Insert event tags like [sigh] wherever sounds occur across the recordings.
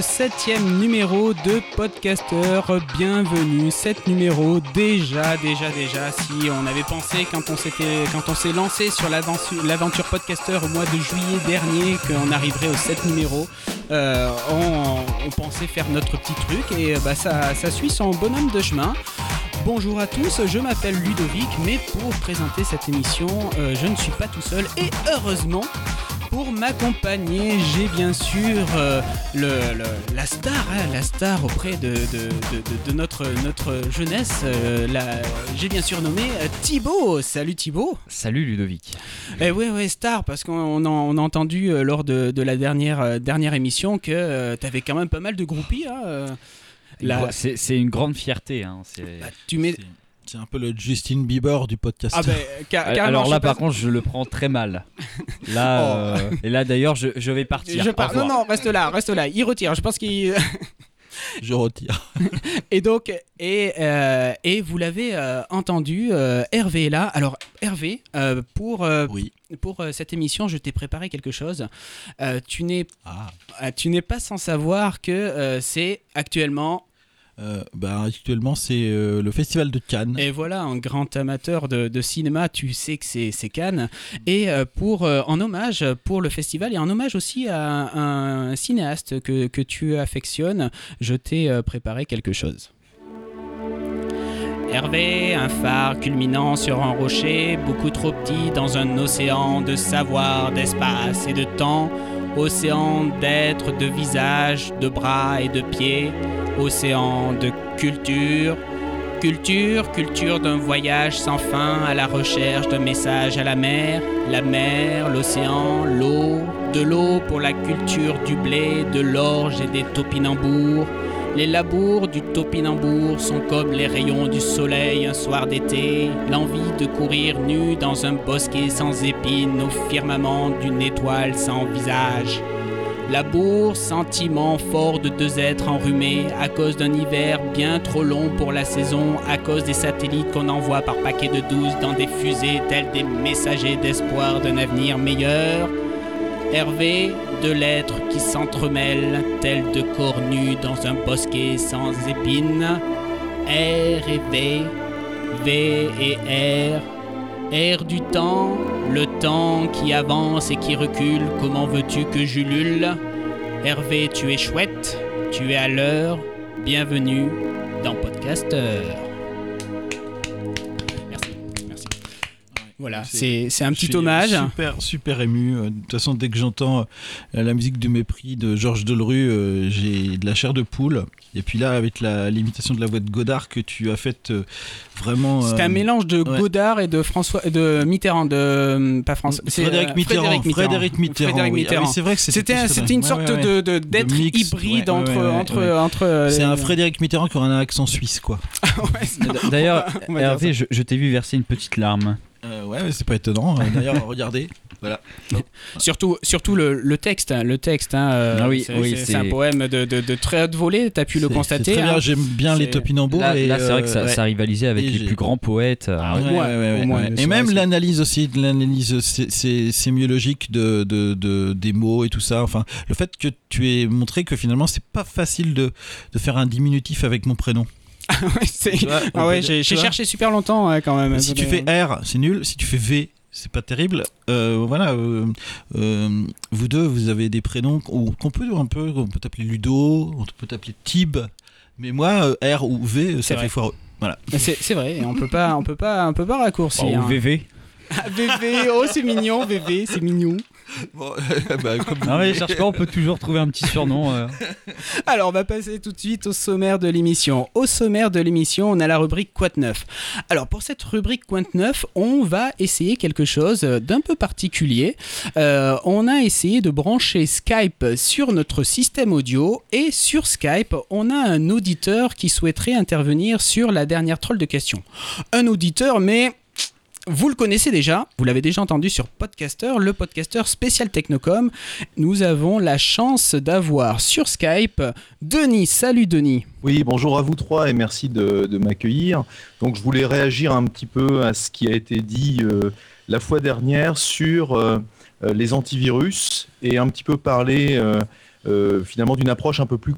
septième numéro de Podcaster. Bienvenue, sept numéro déjà, déjà, déjà. Si on avait pensé quand on s'était, quand on s'est lancé sur l'aventure Podcaster au mois de juillet dernier qu'on arriverait au 7 numéro, euh, on, pensait faire notre petit truc et bah ça, ça suit son bonhomme de chemin. Bonjour à tous, je m'appelle Ludovic, mais pour présenter cette émission, euh, je ne suis pas tout seul et heureusement, pour m'accompagner, j'ai bien sûr euh, le, la star, hein, la star auprès de, de, notre, notre jeunesse. Euh, j'ai bien sûr nommé Thibaut. Salut Thibaut. Salut Ludovic. Eh ouais, ouais, star, parce qu'on a, on a entendu lors de, la dernière, dernière émission que tu avais quand même pas mal de groupies. Hein, c'est une grande fierté. Hein. Bah, tu mets. C'est un peu le Justin Bieber du podcast. Ah ben, Alors là, par contre, je le prends très mal. [laughs] Là, oh. euh, et là d'ailleurs, je, je, vais partir. Je Non, non, reste là, reste là. Il retire. Je pense qu'il. [laughs] je retire. [laughs] et donc, et, euh, et vous l'avez euh, entendu, euh, Hervé est là. Alors, Hervé, pour, oui. pour cette émission, je t'ai préparé quelque chose. tu n'es ah. pas sans savoir que c'est actuellement euh, bah, actuellement, c'est euh, le Festival de Cannes. Et voilà, un grand amateur de, cinéma, tu sais que c'est Cannes. Et euh, pour, en hommage pour le festival et en hommage aussi à un, cinéaste que, que, tu affectionnes, je t'ai préparé quelque chose. Hervé, un phare culminant sur un rocher, beaucoup trop petit dans un océan de savoir, d'espace et de temps, océan d'êtres, de visages, de bras et de pieds océan de culture, culture, culture d'un voyage sans fin à la recherche d'un message à la mer, la mer, l'océan, l'eau, de l'eau pour la culture du blé, de l'orge et des topinambours. Les labours du topinambour sont comme les rayons du soleil un soir d'été, l'envie de courir nu dans un bosquet sans épines au firmament d'une étoile sans visage. Labour, sentiment fort de deux êtres enrhumés à cause d'un hiver bien trop long pour la saison, à cause des satellites qu'on envoie par paquet de douze dans des fusées tels des messagers d'espoir d'un avenir meilleur. Hervé, deux lettres qui s'entremêlent, telles de corps nus dans un bosquet sans épines. R et V, V et R, Air du temps, le temps qui avance et qui recule, comment veux-tu que j'ulule? Hervé, tu es chouette, tu es à l'heure, bienvenue dans Podcaster. Voilà, c'est un petit hommage. Super, super ému. Euh, de toute façon, dès que j'entends euh, la musique du mépris de Georges Delru, euh, j'ai de la chair de poule. Et puis là, avec l'imitation de la voix de Godard que tu as faite vraiment. C'est un mélange de Godard et de François, de Mitterrand, de pas François. Frédéric Mitterrand. Frédéric Mitterrand. Frédéric Mitterrand. c'est vrai que c'était c'était une sorte de d'être hybride entre entre entre. C'est un Frédéric Mitterrand qui aurait un accent suisse, quoi. [laughs] D'ailleurs, [laughs] Hervé, je t'ai vu verser une petite larme. Euh, ouais, c'est pas étonnant. Hein. D'ailleurs, [laughs] regardez. Voilà. surtout, surtout le, le, texte, hein, le texte. Hein, euh, ah oui, c'est un poème de, de, très haute volée. T'as pu le constater. Très bien. J'aime bien les topinambours. Là, et là c'est vrai que ça, euh, ça, rivalisait avec les plus grands poètes. Ah, et même l'analyse aussi, l'analyse sémiologique de, de, des mots et tout ça. Enfin, le fait que tu aies montré que finalement, c'est pas facile de, de faire un diminutif avec mon prénom. Ah ouais, j'ai cherché super longtemps quand même. Si tu fais R, c'est nul. Si tu fais V, c'est pas terrible. Euh, voilà, euh, euh, vous deux, vous avez des prénoms qu'on peut un peu, on peut t'appeler Ludo, on peut t'appeler Tib, mais moi R ou V, ça fait foireux. Voilà. C'est vrai, on peut pas, on peut pas, on peut pas raccourcir. Ou hein. VV. VV, oh c'est mignon, VV, c'est mignon. Bon, [laughs] bah, Non mais cherche pas, on peut toujours trouver un petit surnom. Euh. [laughs] Alors on va passer tout de suite au sommaire de l'émission. Au sommaire de l'émission, on a la rubrique de neuf. Alors pour cette rubrique de neuf, on va essayer quelque chose d'un peu particulier. Euh, on a essayé de brancher Skype sur notre système audio et sur Skype, on a un auditeur qui souhaiterait intervenir sur la dernière troll de questions. Un auditeur, mais vous le connaissez déjà, vous l'avez déjà entendu sur Podcaster, le podcaster spécial Technocom. Nous avons la chance d'avoir sur Skype Denis. Salut Denis. Oui, bonjour à vous trois et merci de, m'accueillir. Donc je voulais réagir un petit peu à ce qui a été dit euh, la fois dernière sur euh, euh, les antivirus et un petit peu parler finalement d'une approche un peu plus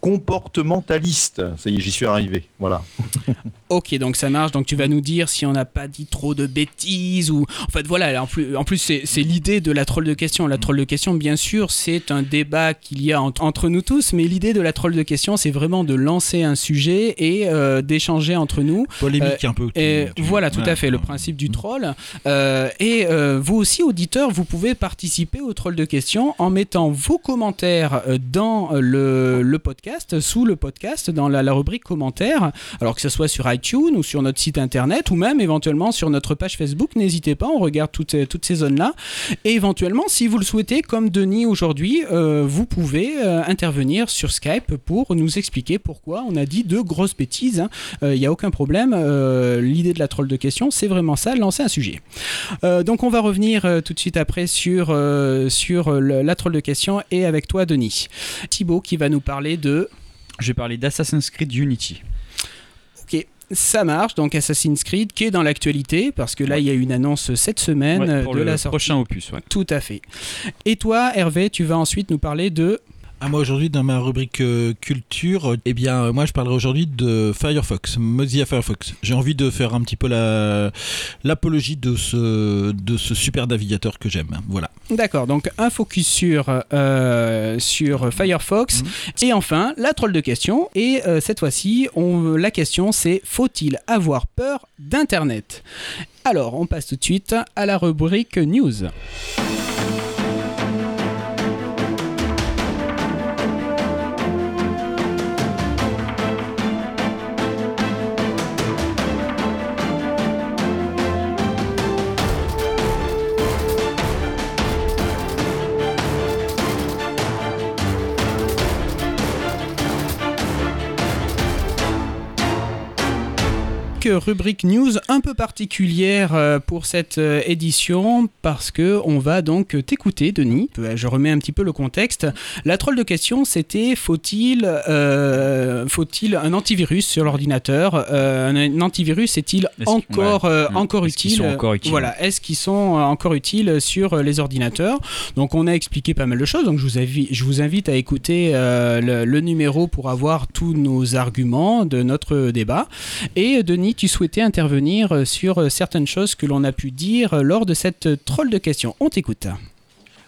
comportementaliste. Ça y est, j'y suis arrivé. Voilà. [laughs] ok, donc ça marche. Donc tu vas nous dire si on n'a pas dit trop de bêtises ou en fait voilà. En plus, en plus c'est l'idée de la troll de questions. La troll de questions, bien sûr, c'est un débat qu'il y a entre nous tous, mais l'idée de la troll de questions, c'est vraiment de lancer un sujet et d'échanger entre nous. Polémique un peu. Et voilà, tout à fait, le principe du troll. et vous aussi, auditeurs, vous pouvez participer au troll de questions en mettant vos commentaires euh, dans euh, le, podcast, sous le podcast, dans la, rubrique commentaires, alors que ce soit sur iTunes ou sur notre site internet ou même éventuellement sur notre page Facebook. N'hésitez pas, on regarde toutes, ces zones-là. Et éventuellement, si vous le souhaitez, comme Denis aujourd'hui, euh, vous pouvez intervenir sur Skype pour nous expliquer pourquoi on a dit de grosses bêtises. Il hein. n'y a aucun problème. L'idée de la troll de questions, c'est vraiment ça, lancer un sujet. donc on va revenir tout de suite après sur, sur la troll de questions et avec toi Denis. Thibaut qui va nous parler de... Je vais parler d'Assassin's Creed Unity. Ok, ça marche, donc Assassin's Creed qui est dans l'actualité, parce que là il y a une annonce cette semaine pour de le la sortie. prochain opus. Tout à fait. Et toi Hervé, tu vas ensuite nous parler de... Ah, moi aujourd'hui dans ma rubrique euh, culture, eh bien euh, moi je parlerai aujourd'hui de Firefox, Mozilla Firefox. J'ai envie de faire un petit peu la l'apologie de ce de ce super navigateur que j'aime. Voilà. D'accord, donc un focus sur euh, sur Firefox mhm. et enfin la troll de questions et cette fois-ci on la question c'est faut-il avoir peur d'internet? Alors on passe tout de suite à la rubrique news. Rubrique news un peu particulière euh, pour cette euh, édition parce que on va donc t'écouter, Denis. Euh, je remets un petit peu le contexte. La troll de question, c'était faut-il faut-il un antivirus sur l'ordinateur Un antivirus est-il encore encore utile Voilà, est-ce qu'ils sont encore utiles sur les ordinateurs Donc on a expliqué pas mal de choses. Donc je vous invite, je vous invite à écouter le, numéro pour avoir tous nos arguments de notre débat. Et Denis, tu souhaitais intervenir euh, sur euh, certaines choses que l'on a pu dire euh, lors de cette troll de questions. On t'écoute.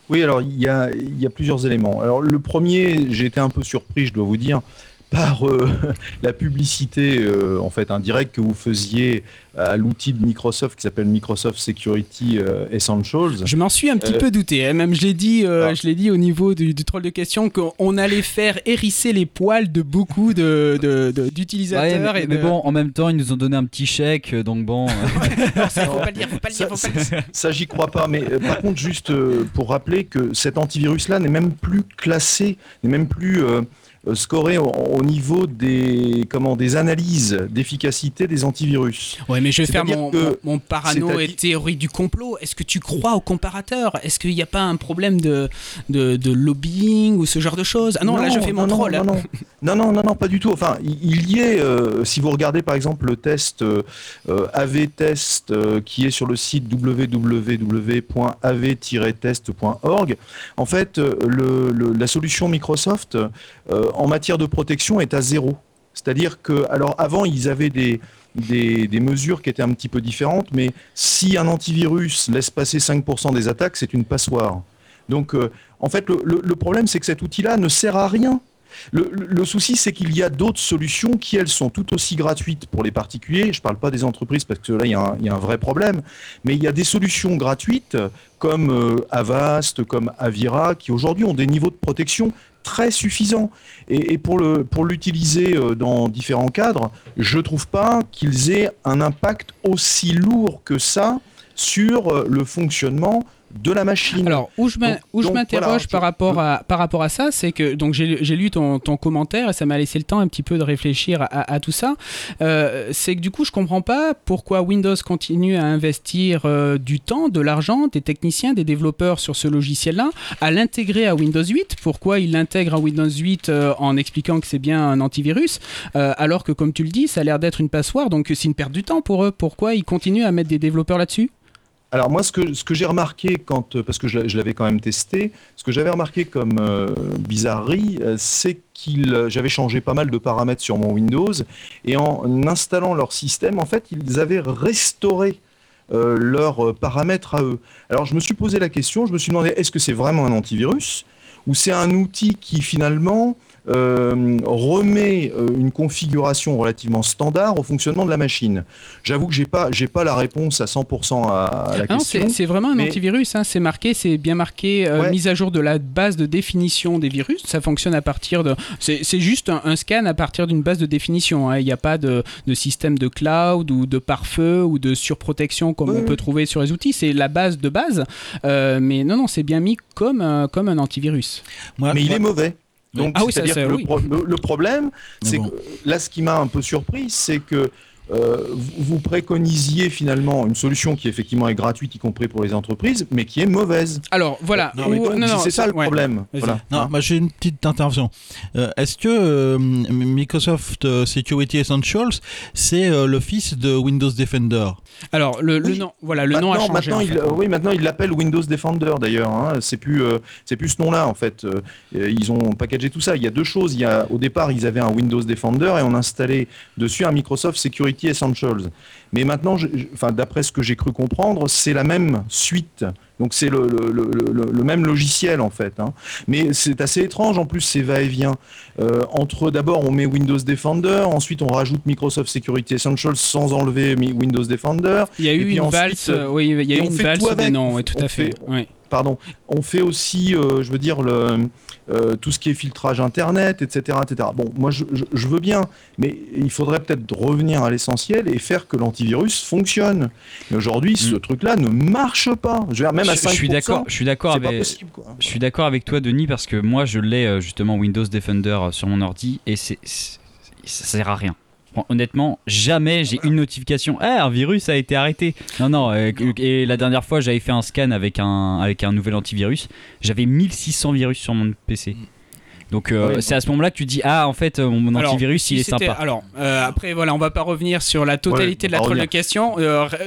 Oui, alors il y y a, plusieurs éléments. Alors le premier, j'ai été un peu surpris, je dois vous dire, par euh, [laughs] la publicité euh, en fait indirecte que vous faisiez à l'outil de Microsoft qui s'appelle Microsoft Security euh, Essentials. Je m'en suis un petit peu douté, hein. même je l'ai dit, ah. je l'ai dit au niveau du, troll de questions qu'on allait faire hérisser les poils de beaucoup d'utilisateurs. De, mais, bon, en même temps, ils nous ont donné un petit chèque, donc bon. [laughs] ça, faut pas le dire, faut pas le dire, faut pas le dire. Ça, j'y crois pas, mais par contre, juste pour rappeler que cet antivirus-là n'est même plus classé, n'est même plus euh, scorer au, niveau des, comment, des analyses d'efficacité des antivirus. Oui, mais je vais faire mon, mon, parano et théorie du complot. Est-ce que tu crois au comparateur? Est-ce qu'il n'y a pas un problème de, de, lobbying ou ce genre de choses? Ah non, là je fais mon troll. Non non. non, non, pas du tout. Enfin, il y est, euh, si vous regardez par exemple le test euh, AV-test qui est sur le site www.av-test.org, en fait, le, la solution Microsoft en matière de protection est à zéro. C'est-à-dire que, alors avant, ils avaient des, des, mesures qui étaient un petit peu différentes, mais si un antivirus laisse passer 5% des attaques, c'est une passoire. Donc, euh, en fait, le, problème, c'est que cet outil-là ne sert à rien. Le, souci, c'est qu'il y a d'autres solutions qui, elles, sont tout aussi gratuites pour les particuliers. Je ne parle pas des entreprises parce que là, il y, a un, vrai problème. Mais il y a des solutions gratuites comme euh, Avast, comme Avira, qui aujourd'hui ont des niveaux de protection très suffisant. Et, pour l'utiliser euh, dans différents cadres, je trouve pas qu'ils aient un impact aussi lourd que ça sur euh, le fonctionnement de la machine. Alors, où je m'interroge par, rapport à, par rapport à ça, c'est que donc j'ai lu ton, ton, commentaire et ça m'a laissé le temps un petit peu de réfléchir à, tout ça. Euh, c'est que du coup, je comprends pas pourquoi Windows continue à investir euh, du temps, de l'argent, des techniciens, des développeurs sur ce logiciel-là, à l'intégrer à Windows 8. Pourquoi il l'intègre à Windows 8 euh, en expliquant que c'est bien un antivirus, alors que comme tu le dis, ça a l'air d'être une passoire, donc c'est une perte du temps pour eux. Pourquoi ils continuent à mettre des développeurs là-dessus? Alors moi, ce que, j'ai remarqué quand, parce que je, l'avais quand même testé, ce que j'avais remarqué comme bizarrerie, c'est qu'il, j'avais changé pas mal de paramètres sur mon Windows et en installant leur système, en fait, ils avaient restauré leurs paramètres à eux. Alors je me suis posé la question, je me suis demandé est-ce que c'est vraiment un antivirus ou c'est un outil qui finalement euh, remet euh, une configuration relativement standard au fonctionnement de la machine. J'avoue que j'ai pas j'ai pas la réponse à 100% à, la non, question. C'est vraiment un antivirus, hein, c'est marqué, c'est bien marqué euh, mise à jour de la base de définition des virus. Ça fonctionne à partir de, c'est juste un, scan à partir d'une base de définition. Hein. Il n'y a pas de, de, système de cloud ou de pare-feu ou de surprotection comme on peut trouver sur les outils. C'est la base de base, mais non non, c'est bien mis comme comme un antivirus. mais il est mauvais. Donc, ah c'est-à-dire que le, problème, c'est que là, ce qui m'a un peu surpris, c'est que euh, vous préconisiez finalement une solution qui effectivement est gratuite, y compris pour les entreprises, mais qui est mauvaise. Alors voilà, c'est ça le problème. Non, j'ai une petite intervention. Euh, est-ce que euh, Microsoft Security Essentials, c'est l'office de Windows Defender Alors le, nom, voilà, le nom a changé. Maintenant, il, oui, maintenant il l'appelle Windows Defender d'ailleurs. Hein. C'est plus, c'est plus ce nom-là en fait. ils ont packagé tout ça. Il y a deux choses. Il y a, au départ, ils avaient un Windows Defender et on installait dessus un Microsoft Security Essentials. Mais maintenant, enfin, d'après ce que j'ai cru comprendre, c'est la même suite. Donc c'est le, le, même logiciel en fait. Hein. Mais c'est assez étrange en plus ces va-et-vient. Euh, entre d'abord on met Windows Defender, ensuite on rajoute Microsoft Security Essentials sans enlever Windows Defender. Il y a eu une valse, oui, il y a eu une valse des noms, tout à fait. fait Pardon. On fait aussi, euh, je veux dire, le, euh, tout ce qui est filtrage internet, etc. etc. Bon, moi je, veux bien, mais il faudrait peut-être revenir à l'essentiel et faire que l'antivirus fonctionne. Mais aujourd'hui, ce mm. truc-là ne marche pas. Je, même à je suis d'accord. Je suis d'accord avec. Je suis d'accord avec toi, Denis, parce que moi je l'ai euh, justement Windows Defender euh, sur mon ordi et c'est ça sert à rien honnêtement, jamais j'ai une notification. Ah, un virus a été arrêté. Non, non. et la dernière fois, j'avais fait un scan avec un, avec un nouvel antivirus. J'avais 1600 virus sur mon PC. Mm. Donc euh, c'est à ce moment-là que tu dis ah en fait euh, mon antivirus il est sympa. Alors euh, après voilà on va pas revenir sur la totalité de la troll de question.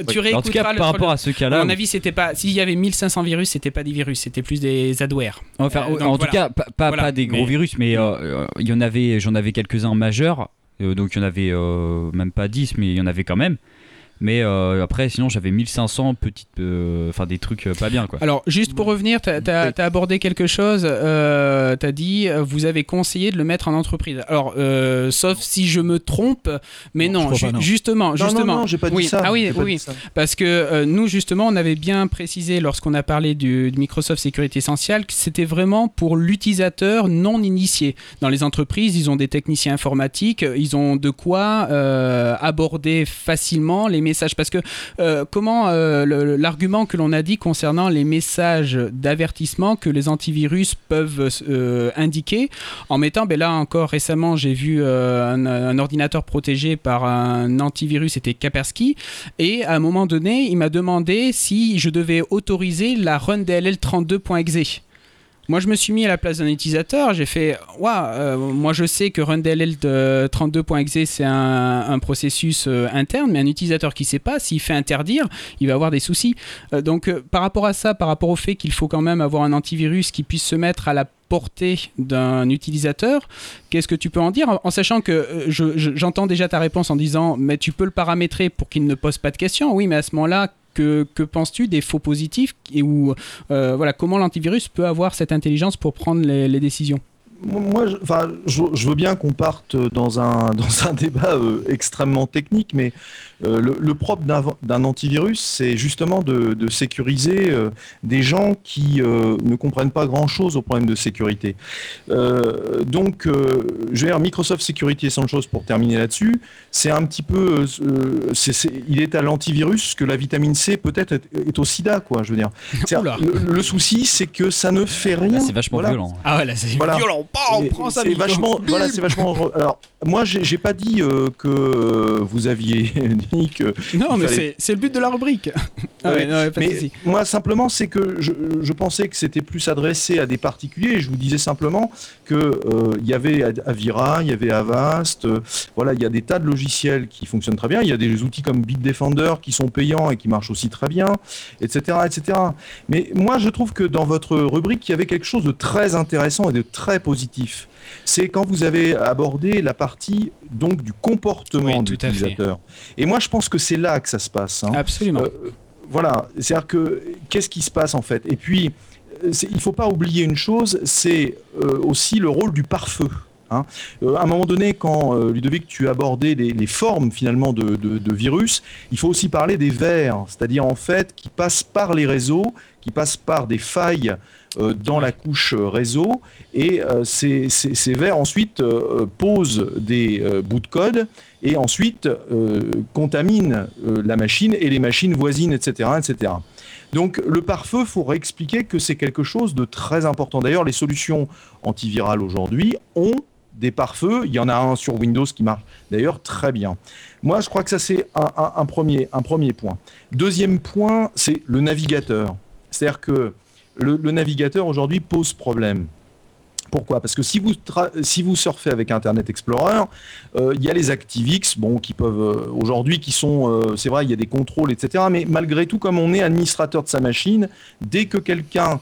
tu réécouteras en tout cas, par rapport à ce cas-là. À mon avis c'était pas s'il y avait 1500 virus c'était pas des virus c'était plus des adwares. Enfin en tout cas pas, pas, des gros virus mais il y en avait j'en avais quelques-uns majeurs donc il y en avait même pas 10 mais il y en avait quand même. Mais euh, après, sinon, j'avais 1500 petites. Euh, enfin, des trucs euh, pas bien, quoi. Alors, juste pour revenir, tu as, abordé quelque chose. tu as dit, vous avez conseillé de le mettre en entreprise. Alors, sauf si je me trompe, mais non, justement. justement. Non, non, j'ai pas dit ça. Ah oui, oui. Parce que nous, justement, on avait bien précisé lorsqu'on a parlé du, Microsoft Sécurité Essentielle que c'était vraiment pour l'utilisateur non initié. Dans les entreprises, ils ont des techniciens informatiques, ils ont de quoi aborder facilement les parce que euh, comment euh, l'argument que l'on a dit concernant les messages d'avertissement que les antivirus peuvent euh, indiquer, en mettant, ben là encore récemment, j'ai vu un, ordinateur protégé par un antivirus, c'était Kaspersky, et à un moment donné, il m'a demandé si je devais autoriser la run DLL 32.exe. Moi, je me suis mis à la place d'un utilisateur. J'ai fait, waouh, euh, moi je sais que RunDLL 32.exe c'est un, processus euh, interne, mais un utilisateur qui sait pas, s'il fait interdire, il va avoir des soucis. Euh, donc, par rapport à ça, par rapport au fait qu'il faut quand même avoir un antivirus qui puisse se mettre à la portée d'un utilisateur. Qu'est-ce que tu peux en dire? En sachant que j'entends déjà ta réponse en disant mais tu peux le paramétrer pour qu'il ne pose pas de questions. Oui, mais à ce moment-là, que, penses-tu des faux positifs et où, euh, voilà, comment l'antivirus peut avoir cette intelligence pour prendre les décisions? Moi, je, enfin, je, veux bien qu'on parte dans un, [laughs] dans un débat euh, extrêmement technique, mais euh, le, propre d'un antivirus, c'est justement de, de sécuriser euh, des gens qui ne comprennent pas grand-chose au problème de sécurité. donc, je veux dire, Microsoft Security Essentials, pour terminer là-dessus, c'est un petit peu... il est à l'antivirus que la vitamine C peut-être est, au sida, quoi, je veux dire. [laughs] Le, souci, c'est que ça ne fait rien. c'est vachement violent. Ah ouais, là, c'est violent. c'est vachement, voilà, c'est vachement. [laughs] Alors, moi, j'ai pas dit euh, que euh, vous aviez que. Non, mais c'est le but de la rubrique. [laughs] Ah mais moi, simplement, c'est que je, je, pensais que c'était plus adressé à des particuliers. Je vous disais simplement que euh, y avait Avira, il y avait Avast. voilà, il y a des tas de logiciels qui fonctionnent très bien. Il y a des outils comme Bitdefender qui sont payants et qui marchent aussi très bien, etc., etc. Mais moi, je trouve que dans votre rubrique, il y avait quelque chose de très intéressant et de très positif c'est quand vous avez abordé la partie donc du comportement de l'utilisateur. Et moi, je pense que c'est là que ça se passe. Hein. Absolument. Euh, voilà, c'est-à-dire que qu'est-ce qui se passe en fait? Et puis, euh, il ne faut pas oublier une chose, c'est euh, aussi le rôle du pare-feu. Hein. à un moment donné, quand Ludovic, tu abordais les, les formes finalement de, de, virus, il faut aussi parler des vers, c'est-à-dire en fait qui passent par les réseaux, qui passent par des failles dans la couche euh, réseau et euh, ces, ces, vers ensuite posent des bouts de code et ensuite contaminent la machine et les machines voisines, etc. etc. Donc le pare-feu, il faut expliquer que c'est quelque chose de très important. D'ailleurs, les solutions antivirales aujourd'hui ont des pare-feux. Il y en a un sur Windows qui marche d'ailleurs très bien. Moi, je crois que ça, c'est un, premier, un premier point. Deuxième point, c'est le navigateur. C'est-à-dire que le, navigateur aujourd'hui pose problème. Pourquoi? Parce que si vous, si vous surfez avec Internet Explorer, euh, il y a les ActiveX, bon, qui peuvent euh, aujourd'hui, qui sont, euh, c'est vrai, il y a des contrôles, etc. Mais malgré tout, comme on est administrateur de sa machine, dès que quelqu'un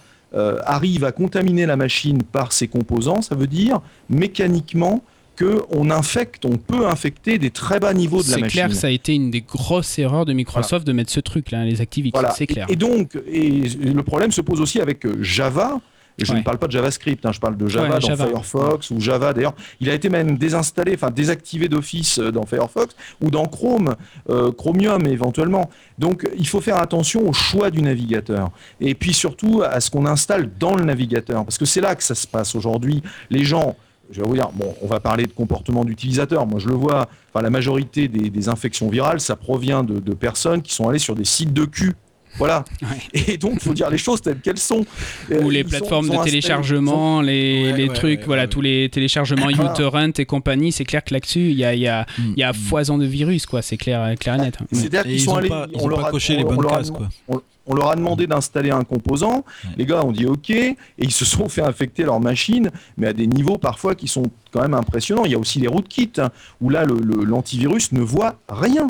arrive à contaminer la machine par ses composants, ça veut dire mécaniquement qu'on infecte, on peut infecter des très bas niveaux de la machine. C'est clair que ça a été une des grosses erreurs de Microsoft de mettre ce truc-là, les ActiveX, c'est clair. Et, donc, et le problème se pose aussi avec euh, Java. Et je ne parle pas de JavaScript, hein, je parle de Java dans Firefox ou Java d'ailleurs. Il a été même désinstallé, enfin désactivé d'office euh, dans Firefox ou dans Chrome, euh, Chromium éventuellement. Donc il faut faire attention au choix du navigateur et puis surtout à ce qu'on installe dans le navigateur parce que c'est là que ça se passe aujourd'hui. Les gens je vais vous dire, bon, on va parler de comportement d'utilisateur. Moi, je le vois, enfin, la majorité des, infections virales, ça provient de, personnes qui sont allées sur des sites de cul. Voilà. Et donc, il faut dire les choses telles qu'elles sont. Ou les plateformes de téléchargement, les, trucs, voilà, tous les téléchargements uTorrent et compagnie, c'est clair que là-dessus, il y a, y, a, y a foison de virus, quoi. C'est clair, clair et net. C'est-à-dire qu'ils sont allés. on leur a coché les bonnes cases, quoi on leur a demandé d'installer un composant. Les gars ont dit OK et ils se sont fait infecter leur machine, mais à des niveaux parfois qui sont quand même impressionnants. Il y a aussi les rootkits hein, où là l'antivirus ne voit rien.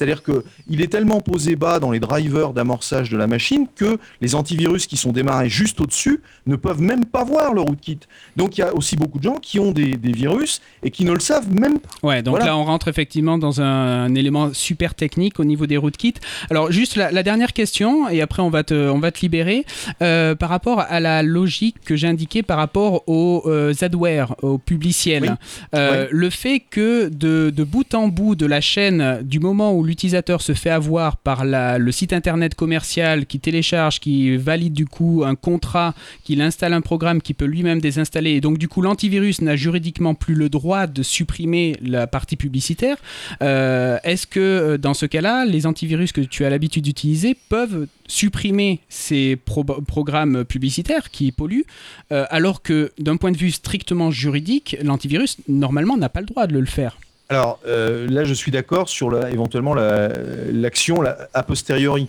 C'est-à-dire qu'il est tellement posé bas dans les drivers d'amorçage de la machine que les antivirus qui sont démarrés juste au-dessus ne peuvent même pas voir le rootkit. Donc il y a aussi beaucoup de gens qui ont des, virus et qui ne le savent même pas. Ouais, donc là on rentre effectivement dans un, élément super technique au niveau des rootkits. Alors juste la, dernière question et après on va te, on va te libérer euh, par rapport à la logique que j'ai indiquée par rapport au euh, adware, au publiciel. Euh, le fait que de, de bout en bout de la chaîne, du moment où l'utilisateur se fait avoir par le site internet commercial qui télécharge, qui valide du coup un contrat, qu'il installe un programme qui peut lui-même désinstaller, et donc du coup l'antivirus n'a juridiquement plus le droit de supprimer la partie publicitaire, euh, est-ce que euh, dans ce cas-là, les antivirus que tu as l'habitude d'utiliser peuvent supprimer ces programmes publicitaires qui polluent, euh, alors que d'un point de vue strictement juridique, l'antivirus normalement n'a pas le droit de le faire? Alors euh, là, je suis d'accord sur éventuellement l'action a posteriori.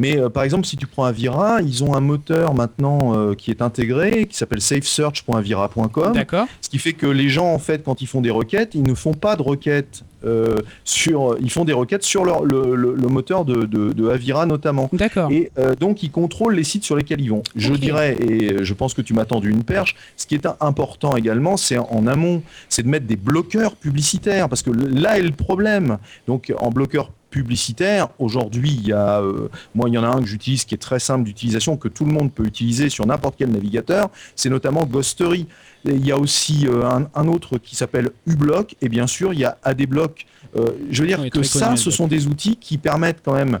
Mais euh, par exemple, si tu prends Avira, ils ont un moteur maintenant euh, qui est intégré, qui s'appelle safesearch.avira.com. D'accord. Ce qui fait que les gens, en fait, quand ils font des requêtes, ils ne font pas de requêtes euh, sur, ils font des requêtes sur leur, le, le, moteur de, de, Avira notamment. D'accord. Et donc ils contrôlent les sites sur lesquels ils vont. Je dirais, et je pense que tu m'as tendu une perche, ce qui est important également, c'est en amont, c'est de mettre des bloqueurs publicitaires, parce que là est le problème. Donc en bloqueur publicitaire. Aujourd'hui, il y a, euh, moi, il y en a un que j'utilise qui est très simple d'utilisation, que tout le monde peut utiliser sur n'importe quel navigateur. C'est notamment Ghostery. il y a aussi euh, un, autre qui s'appelle uBlock. Et bien sûr, il y a ADBlock. Euh, je veux dire que ça, ce sont des outils qui permettent quand même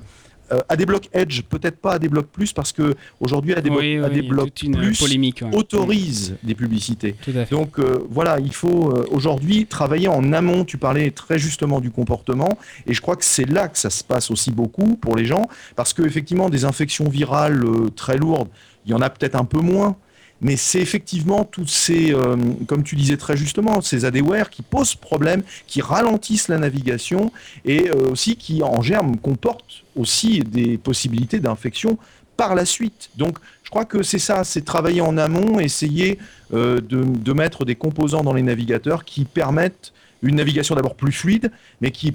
euh, à des blocs Edge, peut-être pas à des blocs plus, parce que aujourd'hui, à des, blocs plus polémique, autorise des publicités. Donc euh, voilà, il faut euh, aujourd'hui travailler en amont. Tu parlais très justement du comportement, et je crois que c'est là que ça se passe aussi beaucoup pour les gens, parce qu'effectivement, des infections virales très lourdes, il y en a peut-être un peu moins. Mais c'est effectivement toutes ces, euh, comme tu disais très justement, ces adware qui posent problème, qui ralentissent la navigation et euh, aussi qui en germe comportent aussi des possibilités d'infection par la suite. Donc je crois que c'est ça, c'est travailler en amont, essayer de, de mettre des composants dans les navigateurs qui permettent une navigation d'abord plus fluide, mais qui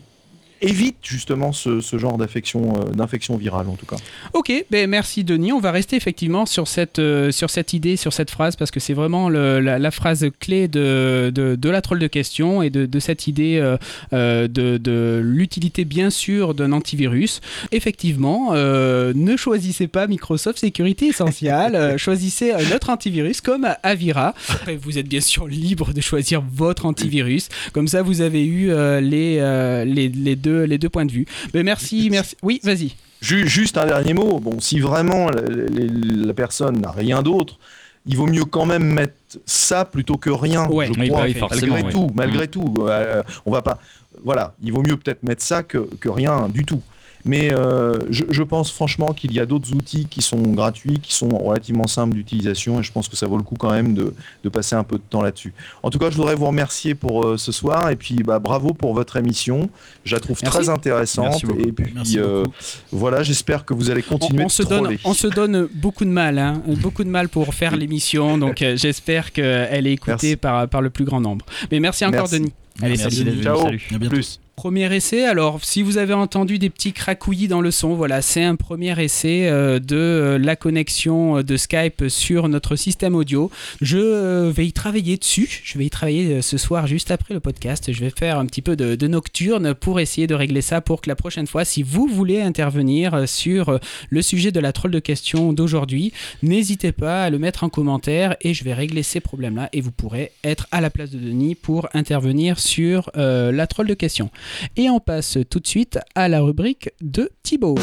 évite justement ce, genre d'infection, euh, d'infection virale en tout cas. Ok, ben merci Denis. On va rester effectivement sur cette, euh, sur cette idée, sur cette phrase, parce que c'est vraiment la, phrase clé de, de, la troll de questions et de, cette idée euh, de, l'utilité bien sûr d'un antivirus. Effectivement, ne choisissez pas Microsoft Sécurité Essentielle, [laughs] choisissez un autre antivirus comme Avira. vous êtes bien sûr [laughs] libre de choisir votre antivirus. Comme ça, vous avez eu les, les, les deux les deux points de vue. Mais merci, merci. Oui, vas-y. Juste un dernier mot. Bon, si vraiment la, personne n'a rien d'autre, il vaut mieux quand même mettre ça plutôt que rien. je crois, malgré tout, malgré mmh. tout, euh, on va pas. Voilà, il vaut mieux peut-être mettre ça que, que rien du tout. Mais euh, je, pense franchement qu'il y a d'autres outils qui sont gratuits, qui sont relativement simples d'utilisation, et je pense que ça vaut le coup quand même de, passer un peu de temps là-dessus. En tout cas, je voudrais vous remercier pour euh, ce soir, et puis bah, bravo pour votre émission. Je la trouve très intéressante. et puis euh, voilà, j'espère que vous allez continuer on, se donne, on se donne beaucoup de mal, hein, beaucoup de mal pour faire l'émission, donc j'espère qu'elle est écoutée par, par le plus grand nombre. Mais merci encore, Denis. Allez, salut, Ciao. salut. Plus. Premier essai, alors si vous avez entendu des petits cracouillis dans le son, voilà, c'est un premier essai euh, de euh, la connexion de Skype sur notre système audio. Je euh, vais y travailler dessus, je vais y travailler ce soir juste après le podcast. Je vais faire un petit peu de, de, nocturne pour essayer de régler ça pour que la prochaine fois, si vous voulez intervenir sur le sujet de la troll de questions d'aujourd'hui, n'hésitez pas à le mettre en commentaire et je vais régler ces problèmes-là et vous pourrez être à la place de Denis pour intervenir sur la troll de questions. Et on passe tout de suite à la rubrique de Thibaut.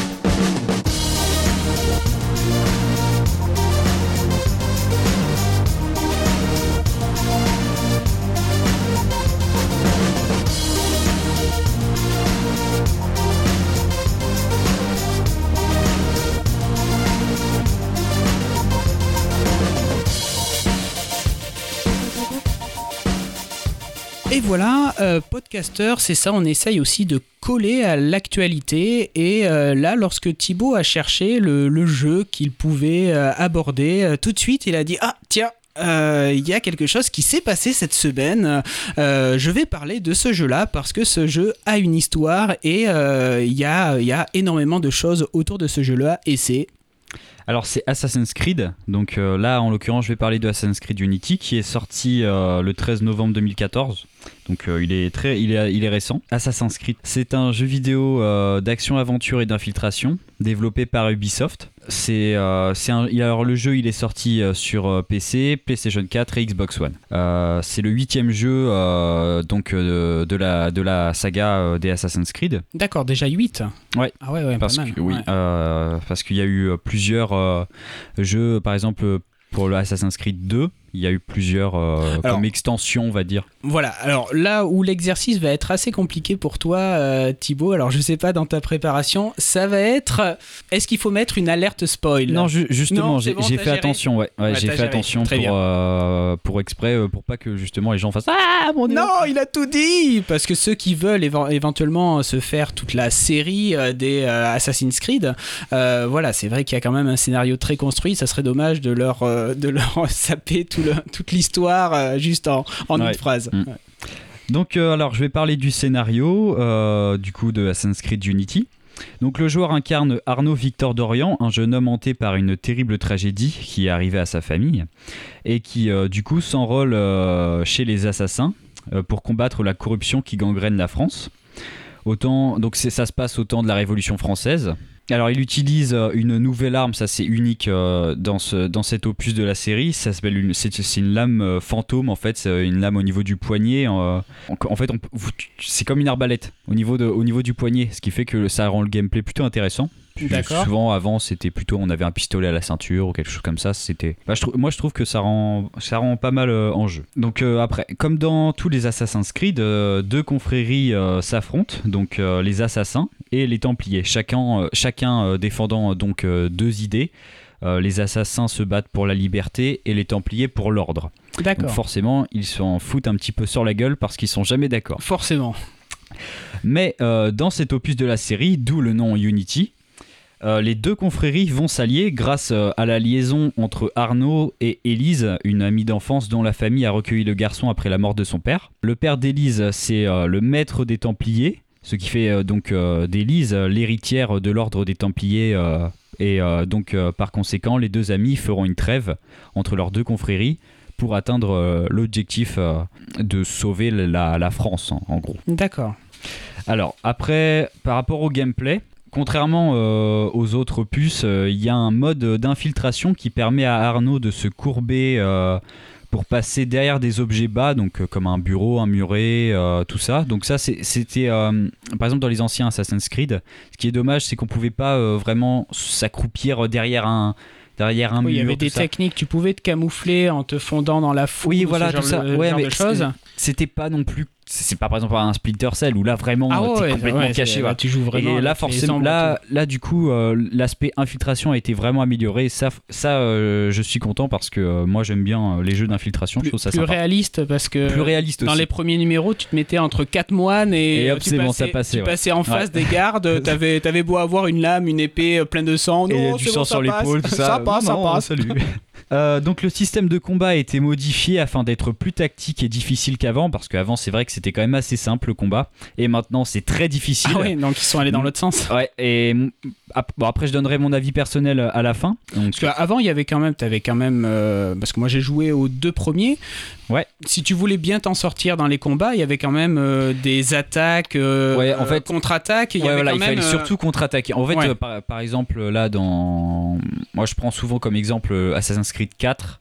Voilà, euh, podcaster, c'est ça, on essaye aussi de coller à l'actualité. Et euh, là, lorsque Thibaut a cherché le, jeu qu'il pouvait euh, aborder, tout de suite, il a dit Ah, tiens, il y a quelque chose qui s'est passé cette semaine. je vais parler de ce jeu-là parce que ce jeu a une histoire et il y, a, y a énormément de choses autour de ce jeu-là et c'est alors c'est Assassin's Creed, donc là en l'occurrence je vais parler de Assassin's Creed Unity qui est sorti le 13 novembre 2014. Donc euh, il est très, il est, il est récent. Assassin's Creed, c'est un jeu vidéo euh, d'action, aventure et d'infiltration développé par Ubisoft. C'est, euh, c'est un, alors le jeu il est sorti sur PC, PlayStation 4 et Xbox One. c'est le huitième jeu donc de, la de la saga des Assassin's Creed. D'accord, déjà 8 Ouais. Ah ouais, ouais parce que oui, parce qu'il y a eu plusieurs jeux, par exemple pour le Assassin's Creed 2 il y a eu plusieurs euh, comme extensions, on va dire. Voilà, alors là où l'exercice va être assez compliqué pour toi, euh, Thibaut, alors je sais pas dans ta préparation, ça va être est-ce qu'il faut mettre une alerte spoil? Non, justement, j'ai fait attention, ouais, j'ai fait attention pour, euh, pour exprès, pour pas que justement les gens fassent Ah mon dieu. Non, il a tout dit! Parce que ceux qui veulent éventuellement se faire toute la série des Assassin's Creed, voilà, c'est vrai qu'il y a quand même un scénario très construit, ça serait dommage de leur, de leur [laughs] saper tout toute l'histoire euh, juste en, une phrase. Mm. Donc, euh, alors, je vais parler du scénario, euh, du coup, de Assassin's Creed Unity. Donc le joueur incarne Arnaud Victor Dorian, un jeune homme hanté par une terrible tragédie qui est arrivée à sa famille et qui du coup s'enrôle chez les assassins pour combattre la corruption qui gangrène la France. Autant donc ça se passe au temps de la Révolution française alors il utilise euh, une nouvelle arme, ça c'est unique euh, dans, ce, dans cet opus de la série, c'est, une lame euh, fantôme en fait, c'est une lame au niveau du poignet. en fait c'est comme une arbalète au niveau du poignet, ce qui fait que ça rend le gameplay plutôt intéressant. Souvent avant c'était plutôt on avait un pistolet à la ceinture ou quelque chose comme ça. C'était. Bah, moi je trouve que ça rend ça rend pas mal en jeu. Donc après comme dans tous les Assassin's Creed, deux confréries s'affrontent donc les assassins et les Templiers, chacun, euh, chacun euh, défendant euh, donc deux idées. les assassins se battent pour la liberté et les Templiers pour l'ordre. D'accord. forcément, ils s'en foutent un petit peu sur la gueule parce qu'ils sont jamais d'accord. Forcément. Mais dans cet opus de la série, d'où le nom Unity, euh, les deux confréries vont s'allier grâce euh, à la liaison entre Arnaud et Élise, une amie d'enfance dont la famille a recueilli le garçon après la mort de son père. Le père d'Élise, c'est euh, le maître des Templiers, ce qui fait donc d'Élise l'héritière de l'ordre des Templiers. et donc par conséquent, les deux amis feront une trêve entre leurs deux confréries pour atteindre l'objectif de sauver la, France, en gros. D'accord. Alors, après, par rapport au gameplay, Contrairement euh, aux autres puces, euh, il y a un mode d'infiltration qui permet à Arnaud de se courber euh, pour passer derrière des objets bas, donc comme un bureau, un muret, tout ça. Donc ça, c'était par exemple dans les anciens Assassin's Creed. Ce qui est dommage, c'est qu'on pouvait pas vraiment s'accroupir derrière un derrière un mur. Il y avait des techniques, tu pouvais te camoufler en te fondant dans la foule. Oui, voilà, tout ça. ouais, mais C'était pas non plus c'est pas par exemple un Splinter Cell où là vraiment ah ouais, complètement caché tu joues vraiment et là forcément là là du coup euh, l'aspect infiltration a été vraiment amélioré. Ça ça euh, je suis content parce que euh, moi j'aime bien les jeux d'infiltration je trouve ça plus réaliste parce que plus réaliste dans les premiers numéros tu te mettais entre quatre moines et, hop, tu, passais, passait, tu passais en face des gardes [laughs] t'avais avais beau avoir une lame une épée pleine de sang et du sang sur l'épaule ça, ça passe ça passe. salut [laughs] Euh, donc le système de combat a été modifié afin d'être plus tactique et difficile qu'avant, parce qu'avant c'est vrai que c'était quand même assez simple le combat, et maintenant c'est très difficile. Ah oui, donc ils sont allés dans l'autre sens. Ouais, et bon, après je donnerai mon avis personnel à la fin. Donc... Parce qu'avant il y avait quand même, avais quand même, euh, parce que moi j'ai joué aux deux premiers. Ouais. Si tu voulais bien t'en sortir dans les combats, il y avait quand même euh, des attaques, ouais, en fait, contre-attaques. Il, avait il fallait surtout contre-attaquer. En fait, par, par, exemple là dans, moi je prends souvent comme exemple Assassin's Creed 4.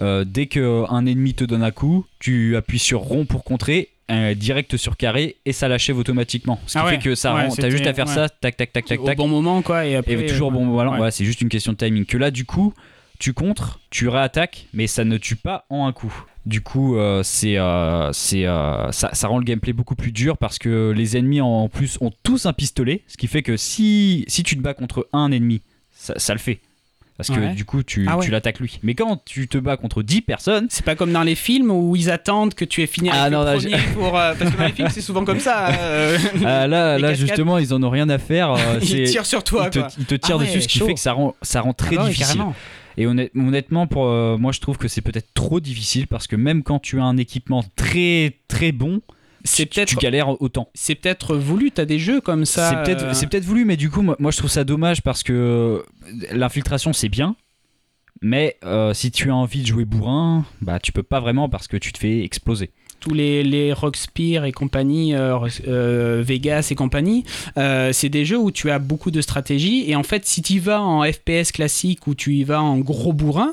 Euh, dès qu'un ennemi te donne un coup, tu appuies sur rond pour contrer, direct sur carré et ça l'achève automatiquement. Ce qui ah fait que ça rend, t'as juste à faire ça, tac tac tac tac tac. Au bon moment quoi et après. toujours bon moment. c'est juste une question de timing. Que là du coup, tu contres, tu réattaques, mais ça ne tue pas en un coup. Du coup, euh, c'est, euh, c'est, ça, ça, rend le gameplay beaucoup plus dur parce que les ennemis en plus ont tous un pistolet, ce qui fait que si, si tu te bats contre un ennemi, ça, ça le fait parce que du coup tu, ah tu l'attaques lui. Mais quand tu te bats contre 10 personnes, c'est pas comme dans les films où ils attendent que tu aies fini ah, non, le premier pour euh, parce que dans les films c'est souvent comme ça. Euh, [laughs] ah, là là justement ils en ont rien à faire. Euh, [laughs] ils tirent sur toi. Ils te, ils te tirent dessus, ce qui fait que ça rend ça rend très difficile. Et honnêtement, pour moi, je trouve que c'est peut-être trop difficile parce que même quand tu as un équipement très très bon, c'est peut-être tu galères autant. C'est peut-être voulu, t'as des jeux comme ça. C'est peut-être euh. voulu, mais du coup moi, je trouve ça dommage parce que l'infiltration c'est bien, mais euh, si tu as envie de jouer bourrin, bah tu peux pas vraiment parce que tu te fais exploser tous les, les Rockspear et compagnie, euh, euh, Vegas et compagnie, euh, c'est des jeux où tu as beaucoup de stratégie. Et en fait, si tu y vas en FPS classique ou tu y vas en gros bourrin,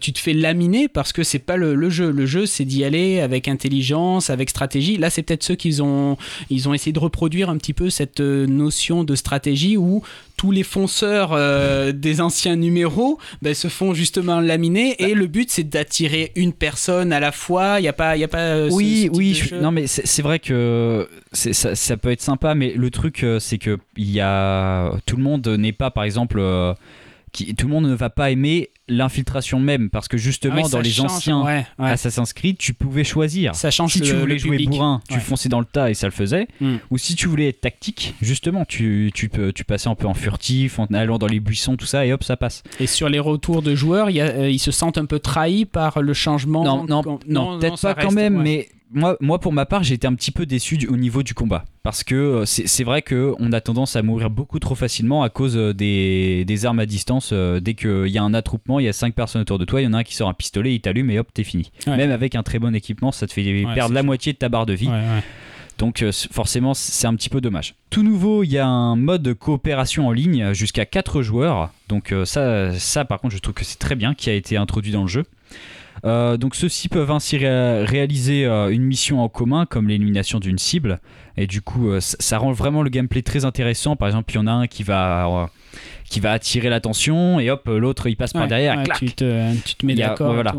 tu te fais laminer parce que c'est pas le, jeu. Le jeu, c'est d'y aller avec intelligence, avec stratégie. Là, c'est peut-être ceux qui ont, ils ont essayé de reproduire un petit peu cette notion de stratégie où tous les fonceurs euh, des anciens numéros ben, se font justement laminer et le but c'est d'attirer une personne à la fois. Il n'y a pas, y a pas. Euh, oui, oui. non, mais c'est vrai que ça, ça, peut être sympa, mais le truc euh, c'est que il y a tout le monde n'est pas par exemple tout le monde ne va pas aimer l'infiltration même parce que justement ah dans les anciens Assassin's Creed tu pouvais choisir. Ça change si tu voulais jouer bourrin tu fonçais dans le tas et ça le faisait. Hmm. ou si tu voulais être tactique justement tu, tu, peux, tu passais un peu en furtif en allant dans les buissons tout ça et hop ça passe. Et sur les retours de joueurs euh, ils se sentent un peu trahis par le changement non non, non, peut-être pas quand même mais moi, moi, pour ma part, j'ai été un petit peu déçu au niveau du combat. Parce que euh, c'est vrai qu'on a tendance à mourir beaucoup trop facilement à cause euh, des, des armes à distance. Euh, dès qu'il y a un attroupement, il y a 5 personnes autour de toi, il y en a un qui sort un pistolet, il t'allume et hop, t'es fini. Même avec un très bon équipement, ça te fait perdre la moitié de ta barre de vie. Donc forcément, c'est un petit peu dommage. Tout nouveau, il y a un mode de coopération en ligne jusqu'à 4 joueurs. Donc ça, ça, par contre, je trouve que c'est très bien qui a été introduit dans le jeu. Euh, donc ceux-ci peuvent ainsi réaliser euh, une mission en commun comme l'élimination d'une cible et du coup euh, ça rend vraiment le gameplay très intéressant. Par exemple, il y en a un qui va qui va attirer l'attention et hop l'autre il passe par derrière. Tu, te, tu, te, mets d'accord. Voilà.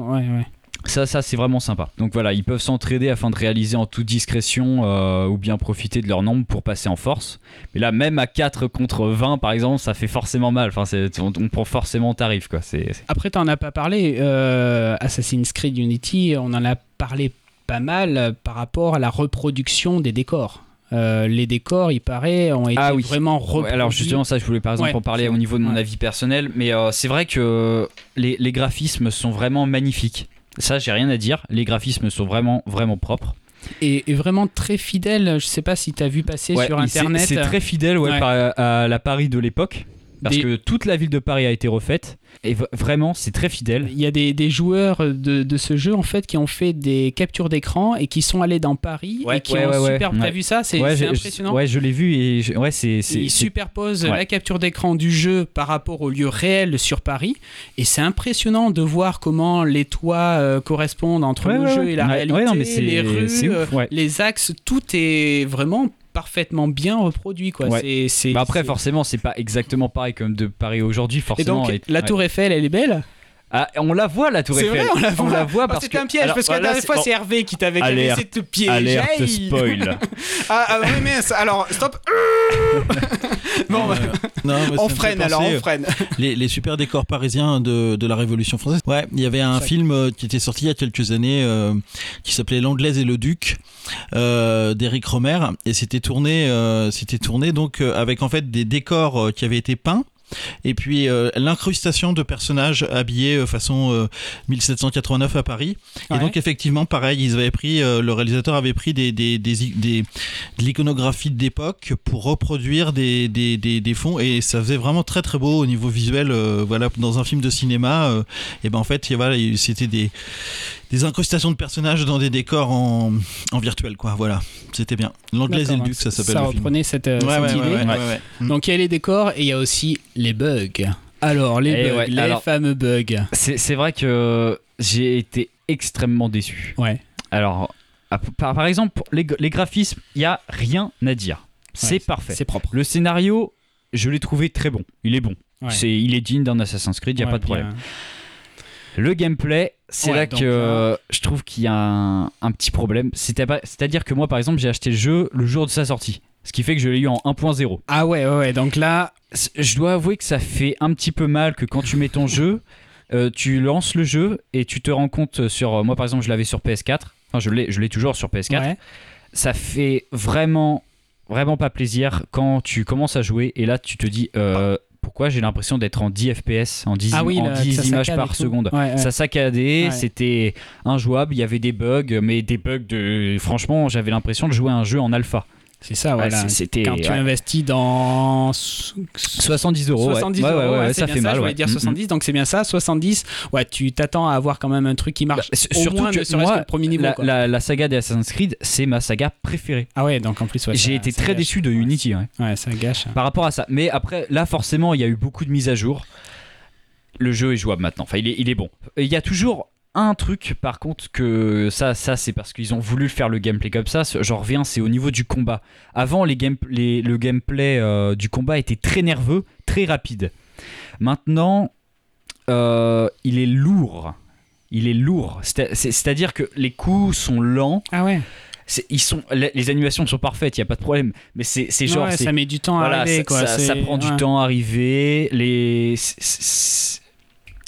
Ça, ça c'est vraiment sympa. Donc voilà, ils peuvent s'entraider afin de réaliser en toute discrétion euh, ou bien profiter de leur nombre pour passer en force. Mais là, même à 4 contre 20, par exemple, ça fait forcément mal. Enfin, on, on, prend forcément tarif. Quoi. Après, tu n'en as pas parlé. Euh, Assassin's Creed Unity, on en a parlé pas mal par rapport à la reproduction des décors. Euh, les décors, il paraît, ont été ah vraiment reproduits. alors justement, ça, je voulais par exemple en parler au niveau de mon avis personnel, mais c'est vrai que les, les, graphismes sont vraiment magnifiques. Ça, j'ai rien à dire. Les graphismes sont vraiment, vraiment propres. Et, vraiment très fidèle. Je sais pas si tu as vu passer sur internet. C'est très fidèle ouais, à la Paris de l'époque. Parce que toute la ville de Paris a été refaite. Et vraiment, c'est très fidèle. Il y a des, joueurs de, ce jeu en fait qui ont fait des captures d'écran et qui sont allés dans Paris et qui ont super. T'as vu ça C'est impressionnant. Ouais, je l'ai vu et ouais, c'est. Ils superposent la capture d'écran du jeu par rapport au lieu réel sur Paris et c'est impressionnant de voir comment les toits euh, correspondent entre le jeu et la réalité, non, mais les rues, euh, les axes, tout est vraiment parfaitement bien reproduit quoi. C'est, bah après forcément c'est pas exactement pareil comme de Paris aujourd'hui forcément. Et donc la Tour Eiffel elle est belle? Ah, on la voit la Tour Eiffel. Vrai, on la voit, on la voit parce que c'est un piège parce que la dernière fois c'est Hervé qui t'avait laissé te piéger. Alerte spoil. [laughs] ah, ah, oui mais alors stop. [laughs] bon, bah, non, [laughs] on freine alors on freine. Les, les, super décors parisiens de, de, la Révolution française. Ouais, il y avait un film euh, qui était sorti il y a quelques années euh, qui s'appelait L'Anglaise et le Duc euh, d'Éric Romer et c'était tourné euh, c'était tourné donc avec en fait des décors qui avaient été peints et puis euh, l'incrustation de personnages habillés euh, façon 1789 euh, à Paris. Et donc effectivement, pareil, ils avaient pris, le réalisateur avait pris des, des, des, des de l'iconographie d'époque pour reproduire des, des, des, fonds et ça faisait vraiment très très beau au niveau visuel. voilà, dans un film de cinéma, et ben en fait, voilà, c'était des des incrustations de personnages dans des décors en, en virtuel, quoi. Voilà, c'était bien. L'anglaise et le duc, ça s'appelle. Ça reprenait cette, euh, cette idée. Donc il y a les décors et il y a aussi les bugs. Alors, les eh bugs, les fameux bugs. C'est vrai que j'ai été extrêmement déçu. Ouais. Alors, par, par exemple, les, les graphismes, il n'y a rien à dire. C'est parfait. C'est propre. Le scénario, je l'ai trouvé très bon. Il est bon. C'est, il est digne d'un Assassin's Creed, il n'y a pas de problème. Le gameplay, c'est là que je trouve qu'il y a un, petit problème. C'est-à-dire que moi, par exemple, j'ai acheté le jeu le jour de sa sortie. Ce qui fait que je l'ai eu en 1.0. Ah ouais, ouais, donc là. Je dois avouer que ça fait un petit peu mal que quand tu mets ton jeu, euh, tu lances le jeu et tu te rends compte sur. Moi, par exemple, je l'avais sur PS4. Enfin, je l'ai, je l'ai toujours sur PS4. Ça fait vraiment, vraiment pas plaisir quand tu commences à jouer et là, tu te dis. Euh, pourquoi j'ai l'impression d'être en 10 FPS, en 10, ah images par seconde. Ça saccadait, c'était injouable, il y avait des bugs, mais des bugs de. Franchement, j'avais l'impression de jouer un jeu en alpha. C'est ça, voilà. C'était, Quand tu investis dans 70 euros, 70 ouais. euros, ouais, ça fait mal. Je voulais dire 70, donc c'est bien ça. 70, ouais, tu t'attends à avoir quand même un truc qui marche. Bah, surtout moins, que moi, le premier niveau. La, la, saga des Assassin's Creed, c'est ma saga préférée. Ah ouais, donc en plus, j'ai été très déçu de Unity. Ouais. ça gâche. Par rapport à ça. Mais après, là, forcément, il y a eu beaucoup de mises à jour. Le jeu est jouable maintenant. Enfin, il est, il est bon. Il y a toujours un truc par contre que ça, ça c'est parce qu'ils ont voulu faire le gameplay comme ça. J'en reviens, c'est au niveau du combat. Avant, les le gameplay euh, du combat était très nerveux, très rapide. Maintenant, euh, il est lourd. Il est lourd. C'est-à-dire que les coups sont lents. Ah ouais. Ils sont, les animations sont parfaites, il y a pas de problème. Mais c'est genre, ça met du temps à arriver. Ça, ça, prend du temps à arriver. Les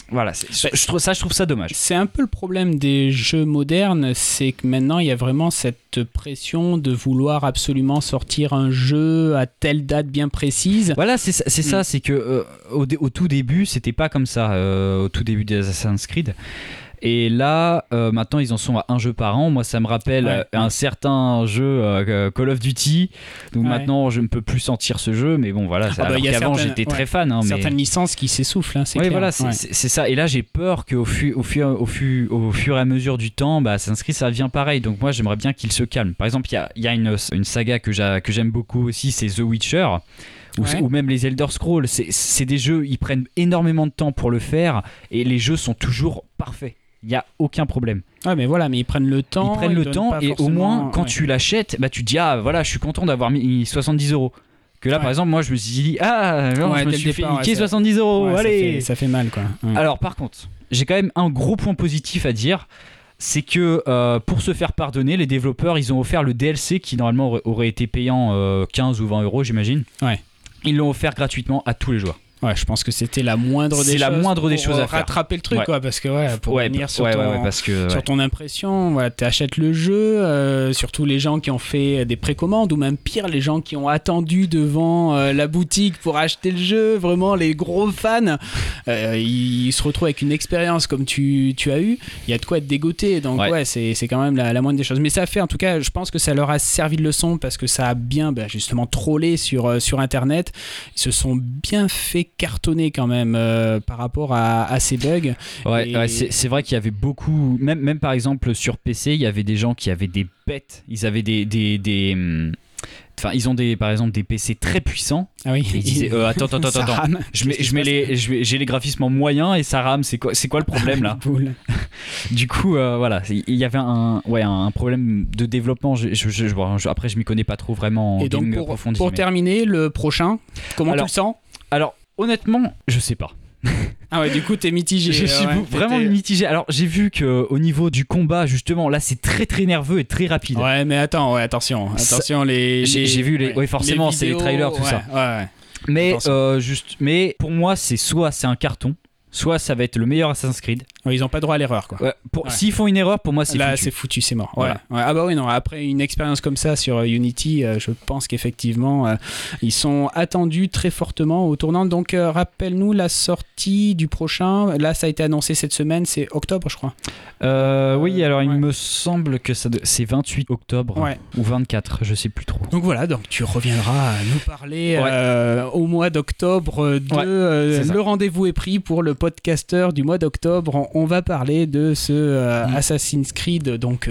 voilà, bah, je trouve ça, je trouve ça dommage. C'est un peu le problème des jeux modernes, c'est que maintenant il y a vraiment cette pression de vouloir absolument sortir un jeu à telle date bien précise. Voilà, c'est ça, mm. c'est que euh, au, au, tout début, c'était pas comme ça. Euh, au tout début des Assassin's Creed, et là, euh, maintenant, ils en sont à un jeu par an. Moi, ça me rappelle euh, un certain jeu euh, Call of Duty. Donc maintenant, je ne peux plus sentir ce jeu. Mais bon, voilà. Ah bah, avant, j'étais très fan. Hein, certaines licences qui s'essoufflent. Hein, oui, voilà, c'est ça. Et là, j'ai peur qu'au au, au, au, fur et à mesure du temps, bah, s'inscrit, ça devient pareil. Donc moi, j'aimerais bien qu'il se calme. Par exemple, il y a, y a, une, une saga que j'aime beaucoup aussi, c'est The Witcher. Ou, ou, même les Elder Scrolls, c'est des jeux, ils prennent énormément de temps pour le faire et les jeux sont toujours parfaits il n'y a aucun problème. Ouais, mais voilà, mais ils prennent le temps. Ils prennent le temps et au moins, quand tu l'achètes, bah, tu te dis, ah voilà, je suis content d'avoir mis 70 euros. Que là, par exemple, moi, je me suis dit, ah, je me suis fait niquer 70 euros, allez ça fait, mal, quoi. Alors, par contre, j'ai quand même un gros point positif à dire. c'est que euh, pour se faire pardonner, les développeurs, ils ont offert le DLC qui normalement aurait, aurait été payant euh, 15 ou 20 euros, j'imagine. Ouais. Ils l'ont offert gratuitement à tous les joueurs. Ouais, je pense que c'était la moindre des choses. la moindre des pour, choses à euh, faire. rattraper le truc, Ouais. quoi, parce que ouais, pour ouais, revenir bah- sur ouais, ton, parce que sur ton impression, voilà, tu achètes le jeu, euh, surtout les gens qui ont fait des précommandes, ou même pire, les gens qui ont attendu devant euh, la boutique pour acheter le jeu, vraiment les gros fans, euh, ils se retrouvent avec une expérience comme tu, tu as eu, il y a de quoi être dégoûté, donc ouais, c'est quand même la, la moindre des choses. Mais ça a fait, en tout cas, je pense que ça leur a servi de leçon, parce que ça a bien, bah, justement, trollé sur, euh, sur Internet, ils se sont bien fait cartonner quand même euh, par rapport à, à ces bugs. Ouais, Et- ouais, c'est vrai qu'il y avait beaucoup, même, même par exemple sur PC, il y avait des gens qui avaient des bêtes, ils avaient des. des, des, hum, Enfin, ils ont des, par exemple des PC très puissants. Ah oui, Et ils disaient euh, attends, attends, [laughs] attends, attends. Je mets, je mets les, j'ai les graphismes en moyen et ça rame. C'est quoi, c'est quoi le problème là Boule. [laughs] Du coup, euh, voilà, il y avait un, ouais, un problème de développement. Je, je- je- après, je m'y connais pas trop vraiment en Et donc pour, pour mais- terminer, le prochain, comment Alors, tu le sens? Alors, honnêtement, je sais pas. [laughs] Ah ouais, du coup t'es mitigé. Je suis ouais. vraiment mitigé. Alors, j'ai vu que au niveau du combat, justement, là, c'est très très nerveux et très rapide. Ouais, mais attends, ouais, attention, Ça- attention les. J'ai- les- vu les- ouais, forcément, c'est les trailers, tout ouais, ça. Ouais, ouais. mais euh, juste, mais pour moi, c'est soit c'est un carton, soit ça va être le meilleur Assassin's Creed. Ouais, ils ont pas droit à l'erreur quoi. Ouais, pour, Ouais. S'ils font une erreur, pour moi, c'est Là, c'est foutu, c'est mort. Voilà. Ah bah oui, non. Après une expérience comme ça sur euh, Unity, euh, je pense qu'effectivement, euh, ils sont attendus très fortement au tournant. Donc, euh, rappelle-nous la sortie du prochain. Là, ça a été annoncé cette semaine. C'est octobre, je crois. Oui, alors il me semble que ça de- c'est 28 octobre ou 24, je sais plus trop. Donc voilà, donc tu reviendras nous parler au mois d'octobre de le rendez-vous est pris pour le podcaster du mois d'octobre. On, on va parler de ce euh, Mm. Assassin's Creed donc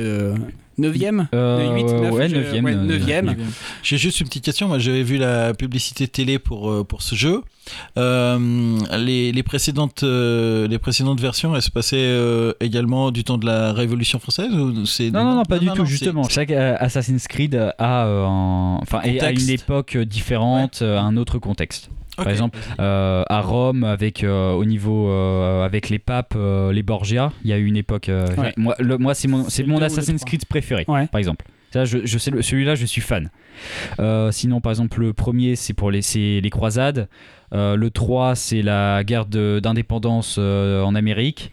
9e Euh, 8, 9, ouais, je- 9e. ouais, euh, 9e. J'ai juste une petite question. Moi, j'avais vu la publicité télé pour, euh, pour ce jeu. Euh, les, les, précédentes, euh, les précédentes versions, elles se passaient euh, également du temps de la Révolution française ou c'est... Non, non, non, pas du tout, justement. Chaque euh, Assassin's Creed a, euh, un- enfin, et à Contexte. une époque différente, euh, un autre contexte. Par exemple, euh, à Rome, avec, euh, au niveau, euh, avec les papes, les Borgia, il y a eu une époque. Ouais. Moi, le- moi c'est mon, c'est Assassin's. Creed préféré, Ouais. par exemple. Ça, je, je sais, celui-là, je suis fan. Sinon, par exemple, le premier, c'est pour les, c'est les croisades. Le 3, c'est la guerre de- d'indépendance en Amérique.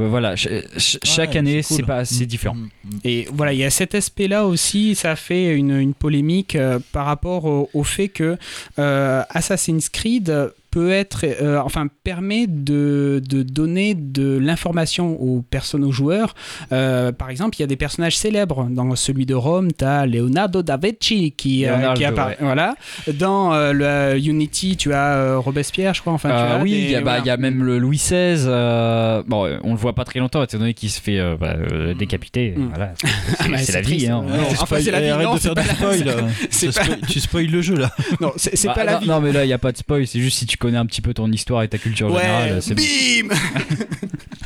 Euh, voilà, ch- ch- chaque Ouais, année, c'est cool. pas, c'est Mm, différent. mm, mm. Et voilà, il y a cet aspect-là aussi, ça fait une, une polémique euh, par rapport au, au fait que euh, Assassin's Creed peut être, euh, enfin, permet de, de donner de l'information aux personnes, aux joueurs. Euh, par exemple, il y a des personnages célèbres. Dans celui de Rome, tu as Leonardo da Vinci qui, euh, qui apparaît. Voilà. Dans euh, le Unity, tu as euh, Robespierre, je crois. Enfin, tu Euh, as oui, il y, a- bah, voilà. il y a même le Louis XVI. euh, bon, on le voit pas très longtemps, étant donné qu'il se fait euh, bah, euh, décapiter. Mm. Voilà, [laughs] c'est- Ah, bah, la vie. hein. Non, enfin, c'est la vie. arrête Non, de faire du spoil. [laughs] pas- spoil- Tu spoil le jeu là. Non, c'est Bah, pas la vie. non, mais là, il n'y a pas de spoil, c'est juste si tu connais un petit peu ton histoire et ta culture générale. Ouais, c'est bim [laughs]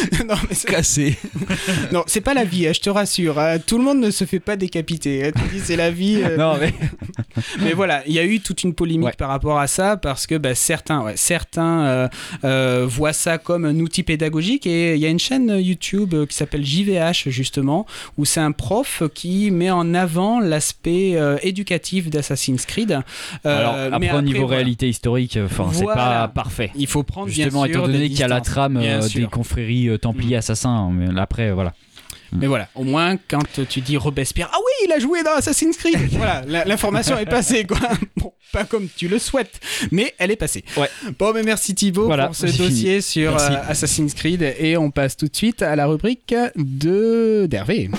[laughs] non, mais c'est- Cassé. [laughs] non, c'est pas la vie, hein, je te rassure. hein. Tout le monde ne se fait pas décapiter. hein. Tu dis c'est la vie. euh, Non, mais [laughs] Mais voilà, il y a eu toute une polémique Ouais. par rapport à ça parce que bah, certains, ouais, certains euh, euh, voient ça comme un outil pédagogique et il y a une chaîne YouTube qui s'appelle JVH justement où c'est un prof qui met en avant l'aspect éducatif d'Assassin's Creed. Alors, mais après, au niveau voilà, réalité historique, enfin, c'est Voilà. pas parfait. il faut prendre Justement, bien sûr étant donné qu'il y a la trame des confréries euh, templiers assassins, mais après, voilà. Mais voilà, au moins quand tu dis Robespierre, ah oui, il a joué dans Assassin's Creed. [laughs] voilà, l'information est passée quoi. [laughs] Bon, pas comme tu le souhaites, mais elle est passée. Ouais. Bon, mais merci Thibaut Voilà, pour ce dossier sur euh, Assassin's Creed et on passe tout de suite à la rubrique de d'Hervé.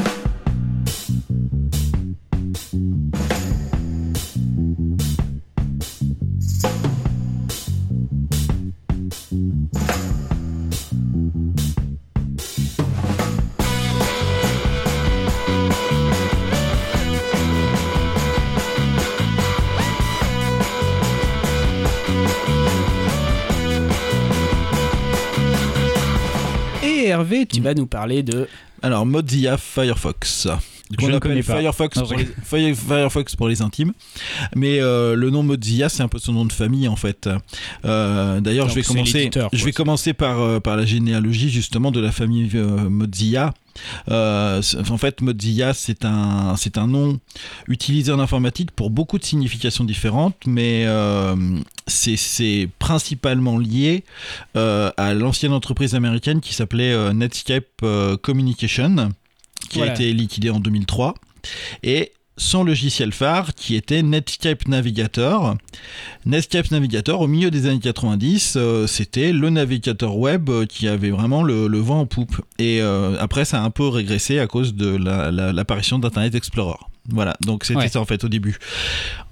Hervé, tu vas nous parler de Alors, Mozilla Firefox. Firefox, pour les, Firefox pour les intimes. Mais euh, le nom Mozilla, c'est un peu son nom de famille en fait. Euh, d'ailleurs, je vais commencer. Je vais commencer par euh, par la généalogie justement de la famille Mozilla. en fait, Mozilla, c'est un, c'est un nom utilisé en informatique pour beaucoup de significations différentes, mais c'est principalement lié à l'ancienne entreprise américaine qui s'appelait Netscape Communication qui a été liquidé en 2003, et son logiciel phare qui était Netscape Navigator. Netscape Navigator, au milieu des années 90, euh, c'était le navigateur web euh, qui avait vraiment le, vent en poupe. Et euh, après, ça a un peu régressé à cause de l'apparition d'Internet Explorer. Voilà, donc c'était ça en fait au début.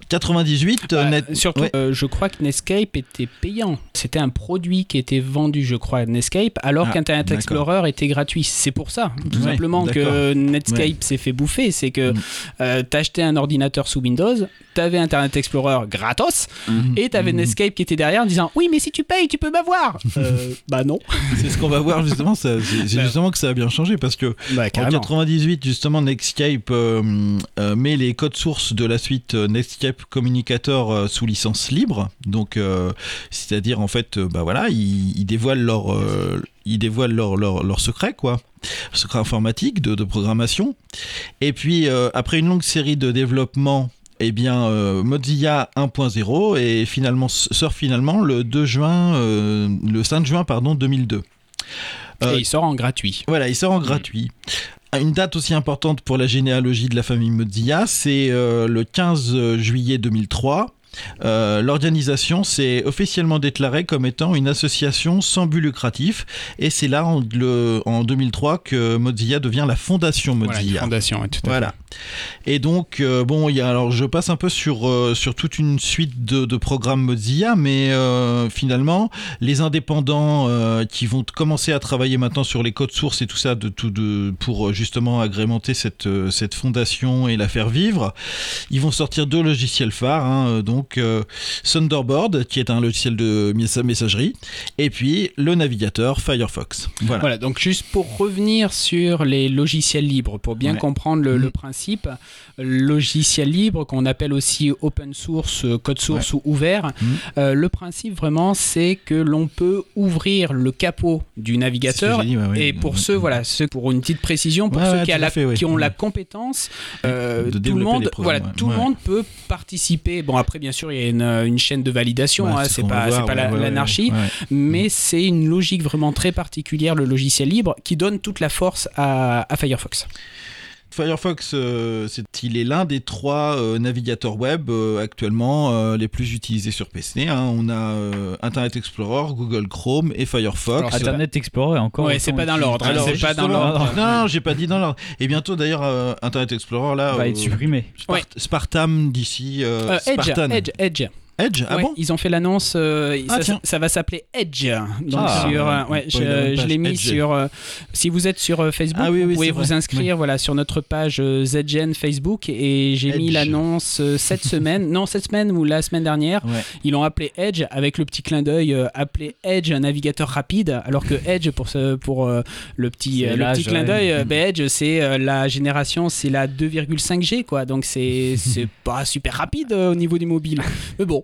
98, bah, net... Surtout, euh, je crois que Netscape était payant. C'était un produit qui était vendu, je crois, à Netscape, alors ah, qu'Internet Explorer était gratuit. C'est pour ça, tout simplement, que Netscape s'est fait bouffer. C'est que mm. euh, t'achetais un ordinateur sous Windows, t'avais Internet Explorer gratos, mm. et t'avais mm. Netscape qui était derrière en disant Oui, mais si tu payes, tu peux m'avoir. [laughs] Euh, bah non. C'est ce qu'on va voir justement. C'est bah. justement que ça a bien changé parce que bah, en 98, justement, Netscape met les codes sources de la suite Netscape communicateur euh, sous licence libre, donc euh, c'est-à-dire en fait, euh, bah voilà, ils, dévoilent leur ils dévoilent leur, leur, secret, quoi. Secret informatique, de, programmation. Et puis, après une longue série de développement, eh bien, Mozilla 1.0 et finalement, sort finalement le 2 juin, le 5 juin, pardon, 2002. Et il sort en gratuit. Voilà, il sort en gratuit. Une date aussi importante pour la généalogie de la famille Mozilla, c'est euh, le 15 juillet 2003. Euh, l'organisation s'est officiellement déclarée comme étant une association sans but lucratif et c'est là en, le, en, 2003 que Mozilla devient la fondation Mozilla. fondation, tout à voilà. Et donc, euh, bon, y a, alors je passe un peu sur, euh, sur toute une suite de, de programmes Mozilla, mais finalement, les indépendants qui vont commencer à travailler maintenant sur les codes sources et tout ça de, tout de, pour justement agrémenter cette, cette fondation et la faire vivre, ils vont sortir deux logiciels phares, hein, donc Thunderbird, qui est un logiciel de messagerie, et puis le navigateur Firefox. Voilà. voilà donc juste pour revenir sur les logiciels libres, pour bien comprendre le, le mm. principe logiciel libre qu'on appelle aussi open source, euh, code source ou ouvert. Mhm. Euh, le principe vraiment, c'est que l'on peut ouvrir le capot du navigateur. Et pour ceux, voilà, ceux pour une petite précision, pour ceux qui, ont la compétence, euh, tout le monde, voilà, tout le monde peut participer. Bon après, bien sûr, il y a une, chaîne de validation. Hein, c'est pas, pas l'anarchie, mais c'est une logique vraiment très particulière, le logiciel libre, qui donne toute la force à Firefox. Firefox, euh, il est l'un des trois euh, navigateurs web euh, actuellement les plus utilisés sur PC. Hein. On a Internet Explorer, Google Chrome et Firefox. Internet Explorer encore. Ouais, c'est pas dans l'ordre. Hein. C'est pas dans l'ordre. Non, j'ai pas dit dans l'ordre. Et bientôt d'ailleurs, Internet Explorer là va être supprimé. Spartam d'ici. Edge, Edge, Edge. Edge Ah bon Ils ont fait l'annonce. Euh, ah, ça, va s'appeler Edge. Donc ah, sur, euh, ouais, je, l'ai mis sur. Euh, si vous êtes sur Facebook, ah vous pouvez vous inscrire voilà, sur notre page ZGN Facebook. Et j'ai mis l'annonce cette [laughs] semaine. Non, cette semaine ou la semaine dernière. Ils l'ont appelé Edge avec le petit clin d'œil appelé Edge, un navigateur rapide. Alors que Edge, pour, ce, pour le petit, le petit clin d'œil, ben, Edge, c'est la génération, c'est la 2,5G. Quoi. Donc c'est [laughs] pas super rapide au niveau du mobile. Mais bon.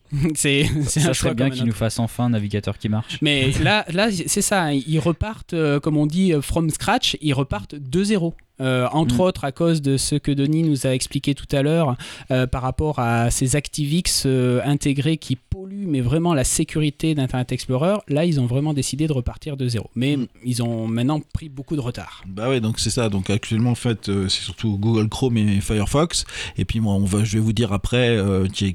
[laughs] c'est ça serait bien qu'il nous fasse enfin un navigateur qui marche. Mais [laughs] là, là c'est ça. Ils repartent, euh, comme on dit, euh, from scratch. Ils repartent de zéro. Euh, entre mm. autres à cause de ce que Denis nous a expliqué tout à l'heure euh, par rapport à ces ActiveX euh, intégrés qui polluent mais vraiment la sécurité d'Internet Explorer. Là, ils ont vraiment décidé de repartir de zéro. Mais mm. ils ont maintenant pris beaucoup de retard. Bah ouais, donc c'est ça. Donc actuellement, en fait, c'est surtout Google Chrome et Firefox. Et puis moi, on va, je vais vous dire après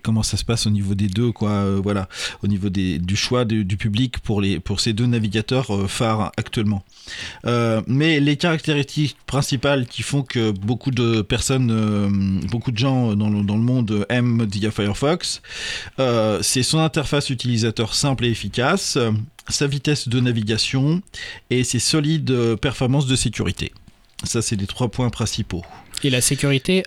comment ça se passe au niveau des deux, quoi. voilà, au niveau des, du choix du public pour les pour ces deux navigateurs phares actuellement. mais les caractéristiques principales qui font que beaucoup de personnes, euh, beaucoup de gens dans le, dans le monde aiment Mozilla Firefox. Euh, c'est son interface utilisateur simple et efficace, sa vitesse de navigation et ses solides performances de sécurité. Ça, c'est les trois points principaux. Et la sécurité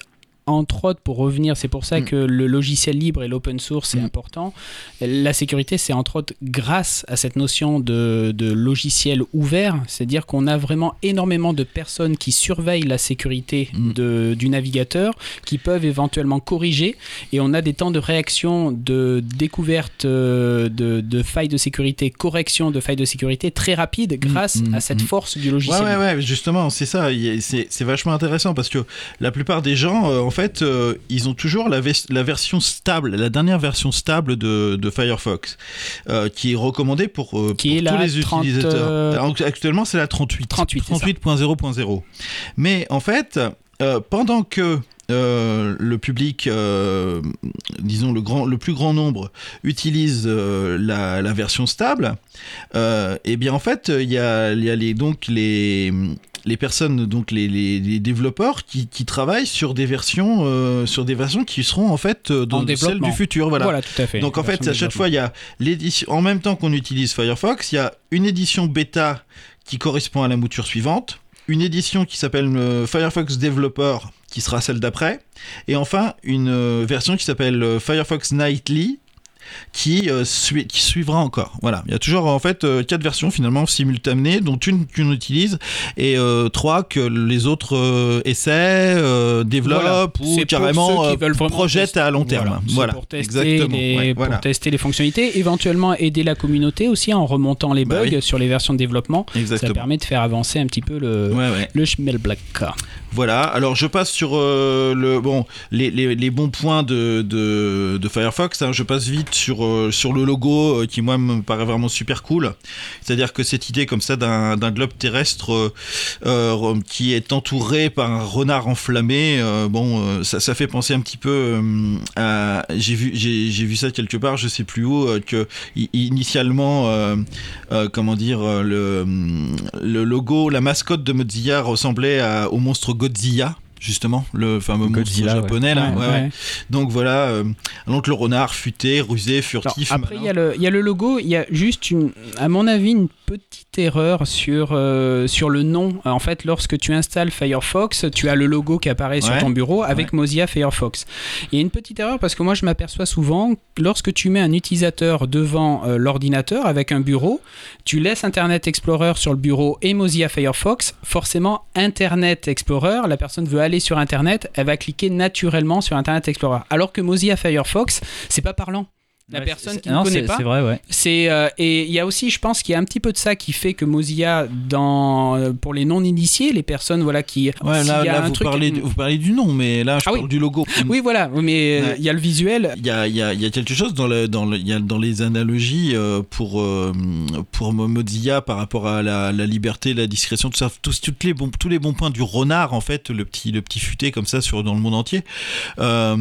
entre autres, pour revenir, c'est pour ça Mm. que le logiciel libre et l'open source c'est Mm. important. La sécurité, c'est entre autres grâce à cette notion de, de logiciel ouvert, c'est-à-dire qu'on a vraiment énormément de personnes qui surveillent la sécurité Mm. de, du navigateur, qui peuvent éventuellement corriger, et on a des temps de réaction, de découverte euh, de, de failles de sécurité, correction de failles de sécurité très rapide grâce à cette force du logiciel. ouais, ouais, justement, c'est ça. c'est vachement intéressant parce que la plupart des gens, euh, en fait, euh, ils ont toujours la, version stable, la dernière version stable de, de Firefox, euh, qui est recommandée pour, euh, Qui pour est tous les 30, utilisateurs. Alors, actuellement, c'est la 38. 38, c'est ça. 38.0.0. Mais en fait, pendant que euh, le public, euh, disons le, grand, le plus grand nombre, utilise euh, la, la version stable, et bien en fait, il y a, y a les, donc les, les personnes, donc les, les, les développeurs qui, qui travaillent sur des versions, euh, sur des versions qui seront en fait euh, dans En celles du futur. Voilà. Voilà, tout à fait. Donc en fait, à chaque fois, il y a l'édition. En même temps qu'on utilise Firefox, il y a une édition bêta qui correspond à la mouture suivante, une édition qui s'appelle euh, Firefox Developer qui sera celle d'après, et enfin une version qui s'appelle Firefox Nightly qui, euh, sui- qui suivra encore. Voilà, il y a toujours en fait euh, quatre versions finalement simultanées, dont une qu'on utilise et euh, trois que les autres euh, essaient, développent Voilà. ou carrément projettent à long terme. Voilà, pour tester, exactement. les, Ouais, pour voilà. tester les fonctionnalités, éventuellement aider la communauté aussi en remontant les Bah bugs oui. sur les versions de développement. Ça Exactement. permet de faire avancer un petit peu le, Ouais, ouais. le schmelblack. Voilà, alors je passe sur euh, le, bon, les, les- bons points de, de, Firefox. hein. Je passe vite sur, euh, sur le logo euh, qui, moi, me paraît vraiment super cool. C'est-à-dire que cette idée comme ça d'un globe terrestre qui est entouré par un renard enflammé, bon, ça, ça fait penser un petit peu à. J'ai vu, vu ça quelque part, je sais plus où, que initialement, comment dire, le, le logo, la mascotte de Mozilla ressemblait au monstre Godzilla. Justement, le fameux Godzilla, monstre japonais là. Ouais, ouais, ouais. ouais. Donc voilà, euh, donc le renard futé, rusé, Alors, furtif. après, il y, a le- il y a le logo, il y a juste, une, à mon avis, une petite erreur sur, euh, sur le nom. En fait, lorsque tu installes Firefox, tu as le logo qui apparaît sur ton bureau avec Ouais. Mozilla Firefox. Il y a une petite erreur parce que moi, je m'aperçois souvent, lorsque tu mets un utilisateur devant euh, l'ordinateur avec un bureau, tu laisses Internet Explorer sur le bureau et Mozilla Firefox, forcément, Internet Explorer, la personne veut aller sur Internet, elle va cliquer naturellement sur Internet Explorer. Alors que Mozilla Firefox, c'est pas parlant. La Ouais, personne qui ne connaît c'est- pas, C'est vrai, ouais. c'est euh, et il y a aussi, je pense qu'il y a un petit peu de ça qui fait que Mozilla, dans euh, pour les non initiés, les personnes voilà qui, Ouais, là, y a là, un vous, truc- parlez, vous parlez du nom, mais là, je Ah parle oui. du logo. oui voilà, mais euh, Ouais. il y a le visuel. Il y a, il y a- il y a quelque chose dans, le, dans, le- il y a dans les analogies euh, pour, pour Mozilla par rapport à la, la liberté, la discrétion, tout ça, tous, toutes les bons, tous les bons points du renard, en fait, le petit, le petit futé comme ça sur, dans le monde entier. Euh,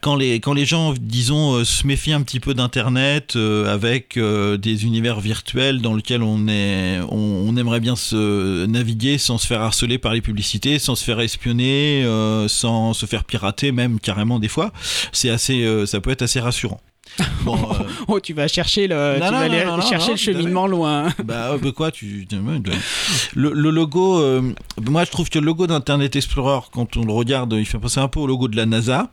quand, les, quand les gens, disons, se méfient un petit peu d'Internet euh, avec euh, des univers virtuels dans lesquels on, est, on, on aimerait bien se naviguer sans se faire harceler par les publicités, sans se faire espionner, euh, sans se faire pirater même carrément des fois, c'est assez, ça peut être assez rassurant. [laughs] Bon, euh, Oh, tu vas chercher le, Non, tu non, vas aller non, chercher le cheminement loin. [laughs] bah, bah quoi, tu. [laughs] Le, le logo, euh, moi je trouve que le logo d'Internet Explorer, quand on le regarde, il fait penser un peu au logo de la NASA.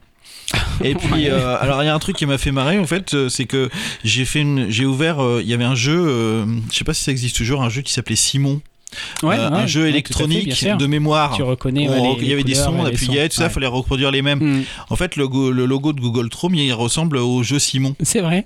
Et puis, euh, alors il y a un truc qui m'a fait marrer en fait, euh, c'est que j'ai fait une, j'ai ouvert, euh, il y avait un jeu, je sais pas si ça existe toujours, un jeu qui s'appelait Simon, Ouais, Euh, ouais, un jeu fait, électronique sûr. de mémoire. Tu reconnais. On- ouais, les- il y avait des sons, on appuyait, tout ça, Ouais. fallait reproduire les mêmes. Hmm, En fait, le, go- le logo de Google Chrome, il ressemble au jeu Simon. [laughs] C'est vrai.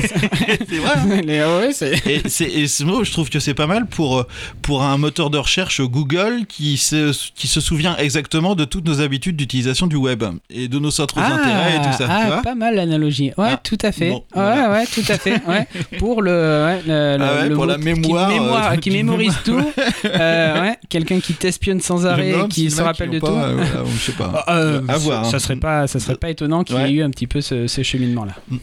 c'est vrai. hein [laughs] Les- Et, c'est, et moi, je trouve que c'est pas mal pour, euh, pour un moteur de recherche Google qui se, qui se souvient exactement de toutes nos habitudes d'utilisation du web et de nos centres d'intérêt et tout ça. ah, tu vois pas mal l'analogie. Ouais, Ah, tout à fait. bon, ouais, voilà. ouais, tout à fait. Ouais. [laughs] Pour le, le- le- Ah ouais, le pour la mémoire, qui, mémoire- euh, qui mémorise tout. Euh, ouais, quelqu'un qui t'espionne sans arrêt, qui se rappelle de tout. pas, euh, voilà, je sais pas. [laughs] Euh, à voir. Ça hein. serait pas, ça serait pas étonnant qu'il y ait Ouais. eu un petit peu ce, ce cheminement-là. Mm.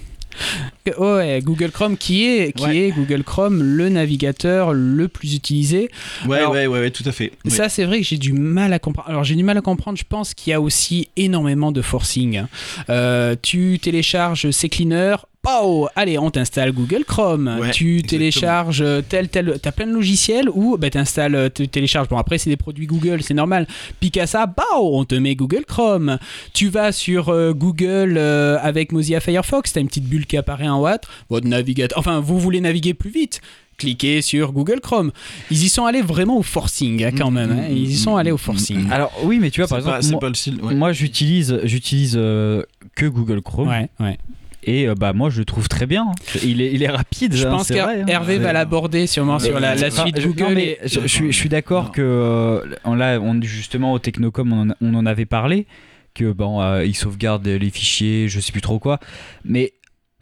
Oh, ouais, Google Chrome qui est, qui Ouais. est Google Chrome le navigateur le plus utilisé. Ouais, Alors, ouais, ouais, ouais, tout à fait. Oui. Ça, c'est vrai que j'ai du mal à comprendre. Alors, j'ai du mal à comprendre. Je pense qu'il y a aussi énormément de forcing. Euh, tu télécharges CCleaner. Pow, allez, on t'installe Google Chrome. Ouais, tu exactement. télécharges tel, tel. T'as plein de logiciels ou bah, t'installes, tu télécharges. Bon, après, c'est des produits Google, c'est normal. Picasa, pow, on te met Google Chrome. Tu vas sur euh, Google euh, avec Mozilla Firefox, t'as une petite bulle qui apparaît en haut. Votre navigateur. Enfin, vous voulez naviguer plus vite cliquez sur Google Chrome. Ils y sont allés vraiment au forcing hein, quand même. hein. Ils y sont allés au forcing. Alors oui, mais tu vois, par pas- exemple, moi, ouais. j'utilise, j'utilise euh, que Google Chrome Ouais, ouais. Et euh, bah moi je le trouve très bien. Il est, il est rapide. Je hein, pense vrai, hein. qu'Hervé va l'aborder sûrement sur la, suite je- non, Google. mais et- je, je suis, je suis d'accord que euh, on, là, on, justement au Technocom on en, on en avait parlé que bon euh, ils sauvegardent les fichiers, je sais plus trop quoi, mais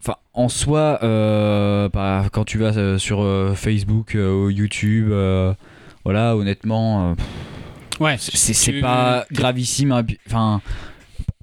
enfin en soi euh, bah, quand tu vas euh, sur euh, Facebook ou YouTube voilà honnêtement Ouais, c'est pas gravissime hein, enfin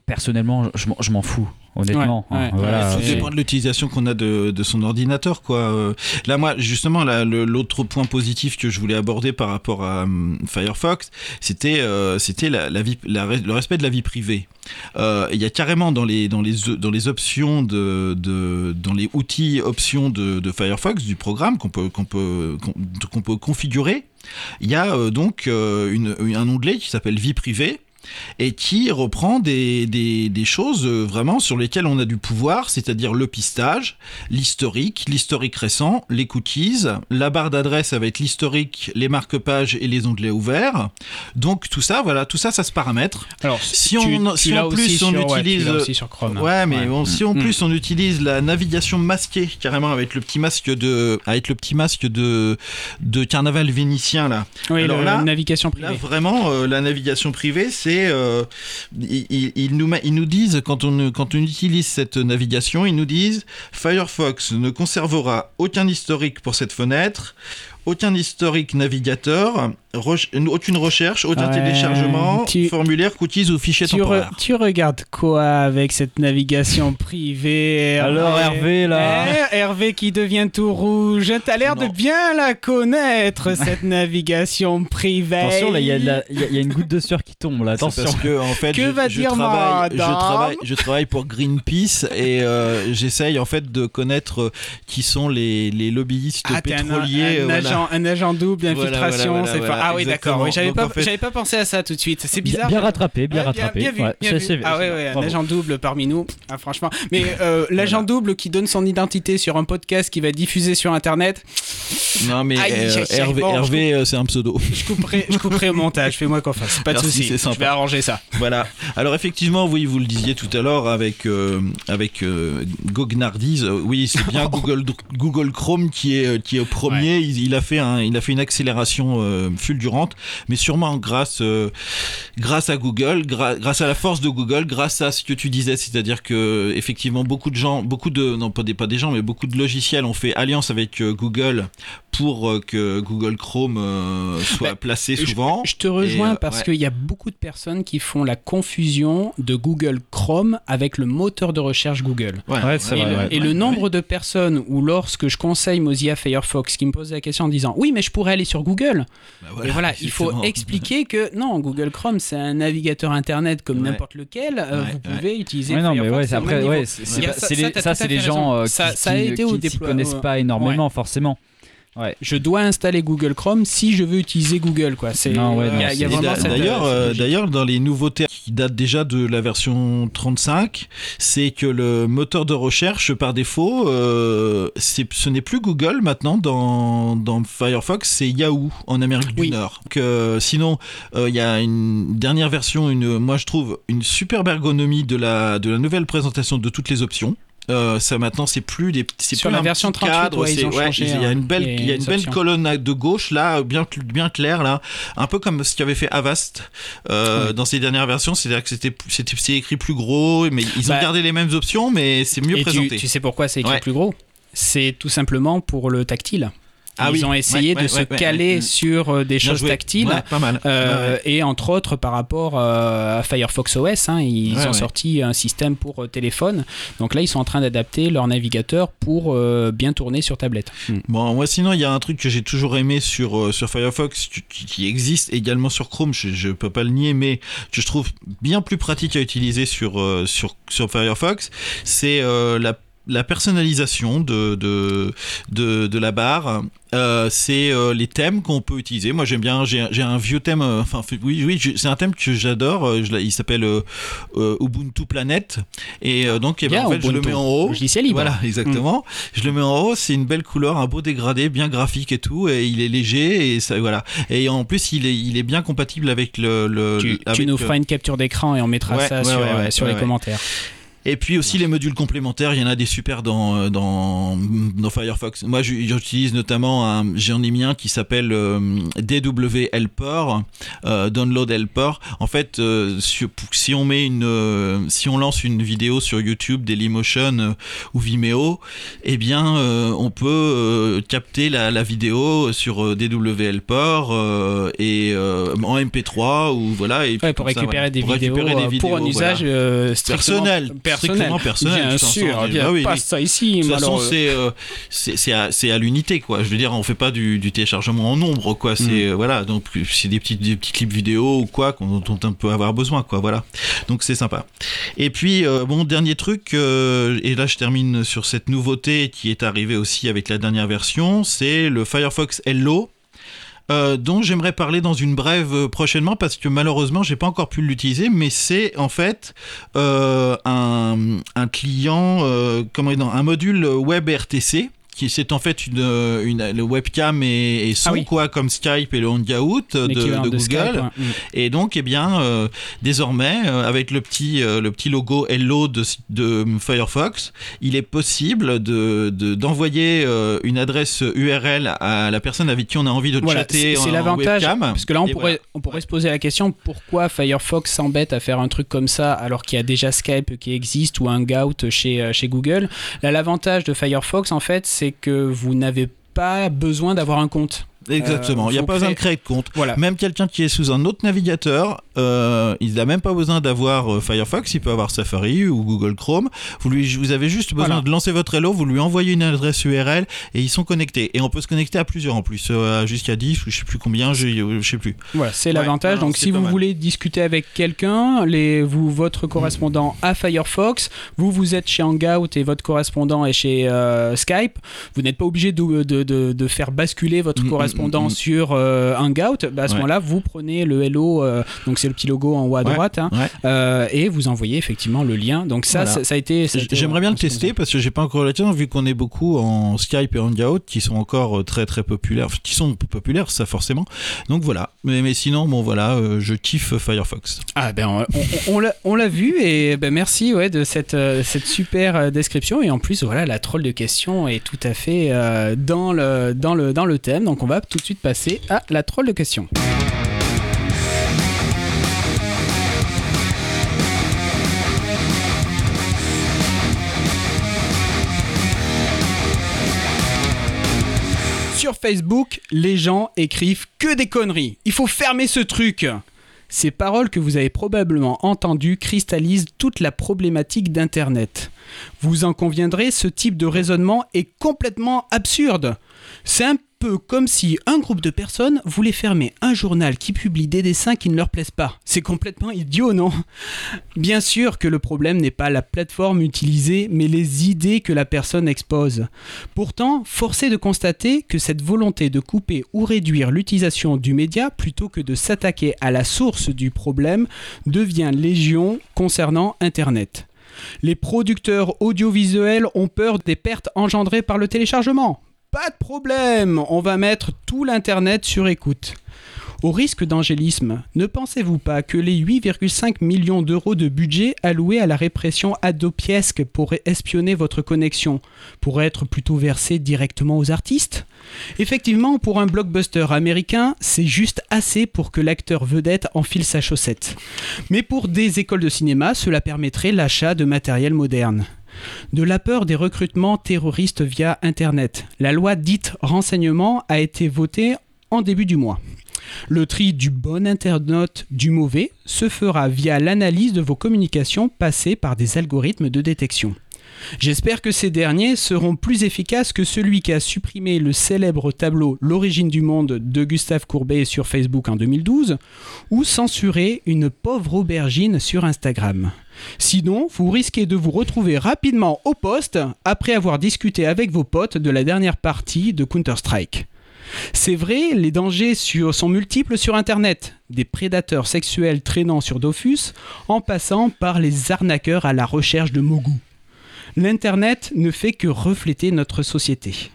personnellement je, m'en- je m'en fous honnêtement Ouais, hein, ouais. voilà ça dépend de l'utilisation qu'on a de, de son ordinateur, quoi. Euh, Là, moi, justement, là, le- l'autre point positif que je voulais aborder par rapport à hum, Firefox, c'était euh, c'était la, la vie, la- le respect de la vie privée. Euh, Il y a carrément dans les dans les dans les options de, de dans les outils options de, de Firefox du programme qu'on peut qu'on peut qu'on qu'on peut configurer. Il y a euh, donc euh, une, un onglet qui s'appelle vie privée et qui reprend des, des, des choses euh, vraiment sur lesquelles on a du pouvoir, c'est-à-dire le pistage, l'historique, l'historique récent, les cookies, la barre d'adresse avec l'historique, les marque-pages et les onglets ouverts. Donc tout ça, voilà, tout ça, ça se paramètre. Alors, Si tu- on- tu si l'as en plus aussi on ouais, utilise- l'as aussi sur Chrome. hein. Ouais, mais Ouais. bon, si en Mm. plus on utilise la navigation masquée carrément avec le petit masque de, avec le petit masque de, de carnaval vénitien là. Oui, Alors le- là- navigation Là, privée. vraiment, euh, la navigation privée, c'est. Euh, ils, nous, disent, quand on utilise cette navigation, ils nous disent Firefox ne conservera aucun historique pour cette fenêtre, aucun historique navigateur, aucune recherche, aucun Ouais, téléchargement, tu- formulaire, cookies ou fichier Tu, re- temporaire. tu regardes quoi avec cette navigation privée Alors, Hervé, là Eh, Hervé qui devient tout rouge. T'as l'air de bien la connaître, [laughs] cette navigation privée. Attention, là, il y, a y y une goutte de sueur qui tombe là. Attention. Parce que en fait, Que je, va je dire travaille, je travaille, je travaille pour Greenpeace et euh, j'essaye en fait de connaître euh, qui sont les, les lobbyistes Ah, un, pétroliers. un voilà. agent, un agent double, Voilà, infiltration. voilà, c'est voilà, pas- ah oui, d'accord. oui, j'avais pas, en fait- j'avais pas pensé à ça tout de suite. C'est bizarre. bien rattrapé, bien rattrapé. Bien, vu, Ah ouais, ouais, un agent double parmi nous. Ah, franchement. Mais euh, l'agent double qui donne son identité sur un podcast qui va diffuser sur Internet, Non mais Aïe, euh, aïe, aïe, Hervé, bon, je Hervé, euh, c'est un pseudo. [laughs] je couperai, je couperai au montage. Fais-moi confiance. Pas de Merci, soucis. c'est sympa. Je vais arranger ça. voilà. Alors effectivement, oui, vous le disiez tout à l'heure avec euh, avec euh, Gognardise. euh, oui, c'est bien [laughs] Google Google Chrome qui est euh, qui est au premier. Il, il a fait un il a fait une accélération euh, fulgurante, mais sûrement grâce euh, grâce à Google, gra- grâce à la force de Google, grâce à ce que tu disais, c'est-à-dire que effectivement beaucoup de gens, beaucoup de non pas des pas des gens, mais beaucoup de logiciels ont fait alliance avec euh, Google pour euh, que Google Chrome euh, soit Bah, placé souvent. Je te rejoins Et, euh, parce ouais. qu'il y a beaucoup de personnes qui font la confusion de Google Chrome avec le moteur de recherche Google. Ouais, c'est Et, vrai, le, ouais. et le nombre de personnes où lorsque je conseille Mozilla Firefox qui me posent la question en disant oui mais je pourrais aller sur Google Bah et voilà il faut expliquer que non Google Chrome c'est un navigateur internet comme Ouais. n'importe lequel euh, Ouais, vous ouais. pouvez utiliser Ouais, non, mais Firefox ouais, au après, ouais, ça- c'est ça, c'est les gens qui, déploiement. connaissent pas énormément, forcément. Ouais. je dois installer Google Chrome si je veux utiliser Google quoi c'est Non, ouais, il y a, non, il y a Et vraiment d'a- cette D'ailleurs, euh, euh, d'ailleurs, dans les nouveautés qui datent déjà de la version 35, c'est que le moteur de recherche par défaut, euh, c'est- ce n'est plus Google maintenant dans, dans Firefox, c'est Yahoo en Amérique Oui. du Nord. Que, sinon, euh, il y a une dernière version, une, moi je trouve une superbe ergonomie de la, de la nouvelle présentation de toutes les options. Euh, ça maintenant c'est plus des c'est Sur plus la version petit 38, cadre, ouais, ils c'est- ont changé, il y a hein, une belle les il y a une belle options. colonne de gauche là bien bien claire là un peu comme ce qu'avait fait Avast euh, Oui. dans ses dernières versions, c'est-à-dire que c'était écrit plus gros, mais ils ont Bah, gardé les mêmes options, mais c'est mieux Et tu, présenté. tu sais pourquoi c'est écrit Ouais. plus gros? C'est tout simplement pour le tactile. Ah Ils oui, ont essayé ouais, de ouais, se ouais, caler ouais. sur euh, des Bien choses joué. tactiles. Pas mal. euh. Et entre autres par rapport euh, à Firefox OS, hein, ils ont sorti un système pour euh, téléphone. Donc là, ils sont en train d'adapter leur navigateur pour euh, bien tourner sur tablette. Bon, moi sinon, il y a un truc que j'ai toujours aimé sur, euh, sur Firefox, qui, existe également sur Chrome, je, je peux pas le nier, mais que je trouve bien plus pratique à utiliser sur, sur, sur Firefox, c'est la la personnalisation de, de, de, la barre. Euh, c'est euh, les thèmes qu'on peut utiliser. Moi, j'aime bien. J'ai un vieux thème. Euh, enfin, oui, oui, c'est un thème que j'adore. il s'appelle Ubuntu Planet. Et donc, eh ben, en fait, je le mets en haut. libre. Voilà, exactement. Mm. Je le mets en haut. C'est une belle couleur, un beau dégradé, bien graphique et tout. Et il est léger et ça, voilà. Et en plus, il est, il est bien compatible avec le. tu, nous feras une capture d'écran et on mettra ça sur, sur les commentaires. Et puis aussi les modules complémentaires, il y en a des super dans, euh, dans, dans Firefox. Moi j'utilise notamment un, j'en ai mis un qui s'appelle euh, DW Helper, euh, Download Helper. En fait, si, on met une, si on lance une vidéo sur YouTube, Dailymotion ou Vimeo, eh bien on peut capter la, la, vidéo sur DW Helper et en MP3 ou voilà. Et pour, récupérer, des vidéos, pour un usage personnel personnel. Personnel. Bien sûr, bien, ah oui, pas ça ici. De toute façon, euh, c'est à, à l'unité, quoi. Je veux dire, on fait pas du, du téléchargement en nombre, quoi. C'est mm. euh, voilà, donc c'est des petits, des petits clips vidéo ou quoi dont on peut avoir besoin, quoi. Voilà. Donc c'est sympa. Et puis euh, bon, dernier truc, et là je termine sur cette nouveauté qui est arrivée aussi avec la dernière version, c'est le Firefox Hello euh, dont j'aimerais parler dans une brève euh, prochainement parce que malheureusement j'ai pas encore pu l'utiliser, mais c'est en fait euh, un, un, client, comment dire, un module web RTC c'est en fait une, une le webcam et, son ah quoi comme Skype et le Hangout de, de, Google. mm. et donc eh bien euh, désormais euh, avec le petit euh, le petit logo Hello de, de Firefox il est possible de d'envoyer une adresse URL à la personne avec qui on a envie de chatter c'est l'avantage parce que là on pourrait on pourrait se poser la question pourquoi Firefox s'embête à faire un truc comme ça alors qu'il y a déjà Skype qui existe ou Hangout chez chez Google? Là l'avantage de Firefox en fait c'est que vous n'avez pas besoin d'avoir un compte. Exactement, euh, il n'y a pas besoin de créer de compte. Voilà. Même quelqu'un qui est sous un autre navigateur, euh, il n'a même pas besoin d'avoir euh, Firefox, il peut avoir Safari ou Google Chrome. Vous, lui, vous avez juste besoin de lancer votre Hello, vous lui envoyez une adresse URL et ils sont connectés. Et on peut se connecter à plusieurs en plus, jusqu'à 10 ou je sais plus combien, je, sais plus. Voilà, c'est l'avantage. Donc si vous voulez discuter avec quelqu'un, les, vous, votre correspondant à Firefox, vous, vous êtes chez Hangout et votre correspondant est chez Skype, vous n'êtes pas obligé de, de, de, faire basculer votre correspondant correspondant mm, mm, sur euh, Hangout, bah, à ce moment-là, vous prenez le Hello, euh, donc c'est le petit logo en haut à droite, hein, euh, et vous envoyez effectivement le lien. Donc ça, ça, a été. J'aimerais bien le tester parce que j'ai pas encore le temps, vu qu'on est beaucoup en Skype et Hangout qui sont encore très très populaires, qui sont populaires, ça forcément. Donc voilà. Mais, mais sinon, bon voilà, je kiffe Firefox. Ah ben on, on l'a vu et ben merci ouais de cette cette super description et en plus voilà la troll de questions est tout à fait dans le dans le dans le thème. Donc on va tout de suite passer à la troll de questions. Sur Facebook, les gens écrivent que des conneries. Il faut fermer ce truc. Ces paroles que vous avez probablement entendues cristallisent toute la problématique d'Internet. Vous en conviendrez, ce type de raisonnement est complètement absurde. C'est un peu comme si un groupe de personnes voulait fermer un journal qui publie des dessins qui ne leur plaisent pas. C'est complètement idiot, non? Bien sûr que le problème n'est pas la plateforme utilisée, mais les idées que la personne expose. Pourtant, force est de constater que cette volonté de couper ou réduire l'utilisation du média plutôt que de s'attaquer à la source du problème devient légion concernant Internet. Les producteurs audiovisuels ont peur des pertes engendrées par le téléchargement. Pas de problème, on va mettre tout l'Internet sur écoute. Au risque d'angélisme, ne pensez-vous pas que les 8,5 millions d'euros de budget alloués à la répression adopiesque pour espionner votre connexion pourraient être plutôt versés directement aux artistes? Effectivement, pour un blockbuster américain, c'est juste assez pour que l'acteur vedette enfile sa chaussette. Mais pour des écoles de cinéma, cela permettrait l'achat de matériel moderne de la peur des recrutements terroristes via Internet. La loi dite renseignement a été votée en début du mois. Le tri du bon internaute du mauvais se fera via l'analyse de vos communications passées par des algorithmes de détection. J'espère que ces derniers seront plus efficaces que celui qui a supprimé le célèbre tableau L'origine du monde de Gustave Courbet sur Facebook en 2012 ou censurer une pauvre aubergine sur Instagram. Sinon, vous risquez de vous retrouver rapidement au poste après avoir discuté avec vos potes de la dernière partie de Counter-Strike. C'est vrai, les dangers sont multiples sur Internet, des prédateurs sexuels traînant sur Dofus, en passant par les arnaqueurs à la recherche de Mogu. L'Internet ne fait que refléter notre société.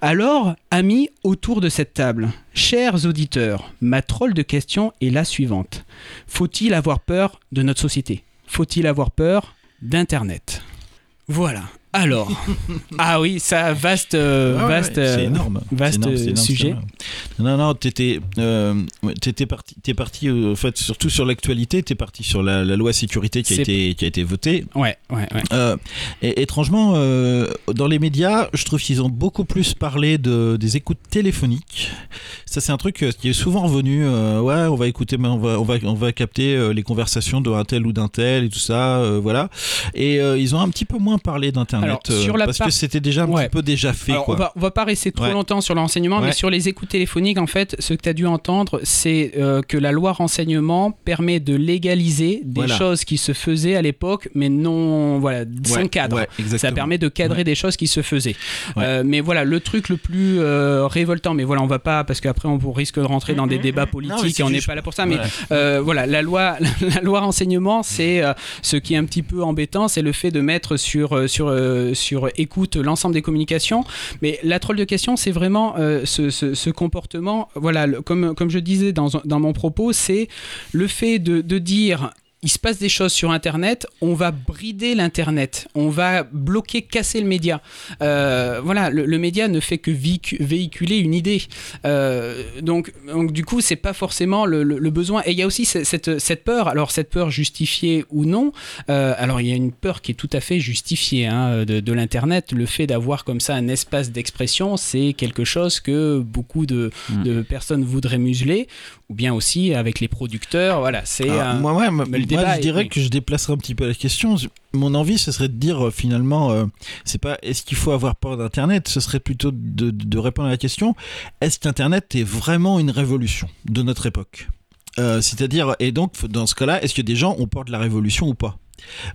Alors, amis autour de cette table, chers auditeurs, ma troll de question est la suivante. Faut-il avoir peur de notre société? Faut-il avoir peur d'Internet? Voilà, alors, [laughs] ah oui, ça vaste, euh, vaste, c'est énorme, vaste sujet. Non, non, t'étais, euh, t'étais parti, t'es parti euh, en fait surtout sur l'actualité. T'es parti sur la, loi sécurité qui a été, qui a été votée. Ouais, ouais, ouais. Euh, et étrangement, dans les médias, je trouve qu'ils ont beaucoup plus parlé de des écoutes téléphoniques. Ça, c'est un truc qui est souvent revenu. ouais, on va écouter, on va, on va, on va capter les conversations d'un tel ou d'un tel et tout ça, voilà. Et ils ont un petit peu moins parlé d'internet. Alors, euh, sur la parce que c'était déjà un petit peu déjà fait. On, va, va pas rester trop longtemps sur l'enseignement, mais sur les écoutes téléphoniques, en fait, ce que tu as dû entendre, c'est euh, que la loi renseignement permet de légaliser des choses qui se faisaient à l'époque, mais non, voilà, sans cadre. Ça permet de cadrer des choses qui se faisaient. Euh, mais voilà, le truc le plus révoltant, mais voilà, on va pas, parce qu'après on risque de rentrer dans des débats politiques et on n'est pas là pour ça, mais voilà, la loi, [laughs] la loi renseignement, c'est ce qui est un petit peu embêtant, c'est le fait de mettre sur, sur sur écoute l'ensemble des communications. Mais la troll de question, c'est vraiment euh, ce, comportement. Voilà, comme, comme je disais dans, dans mon propos, c'est le fait de, de dire il se passe des choses sur Internet, on va brider l'Internet, on va bloquer, casser le média. Euh, voilà, le, média ne fait que véhiculer une idée. Euh, donc, donc, du coup, c'est pas forcément le, besoin. Et il y a aussi cette, cette, peur, alors cette peur justifiée ou non. Euh, alors, il y a une peur qui est tout à fait justifiée hein, de, l'Internet. Le fait d'avoir comme ça un espace d'expression, c'est quelque chose que beaucoup de, de personnes voudraient museler ou bien aussi avec les producteurs. Voilà, c'est moi, ouais, moi je dirais que je déplacerai un petit peu la question. Mon envie, ce serait de dire euh, finalement, euh, c'est pas est-ce qu'il faut avoir peur d'Internet, ce serait plutôt de, de, répondre à la question est-ce qu'Internet est vraiment une révolution de notre époque? Euh, C'est-à-dire, et donc dans ce cas-là, est-ce que des gens ont peur de la révolution ou pas?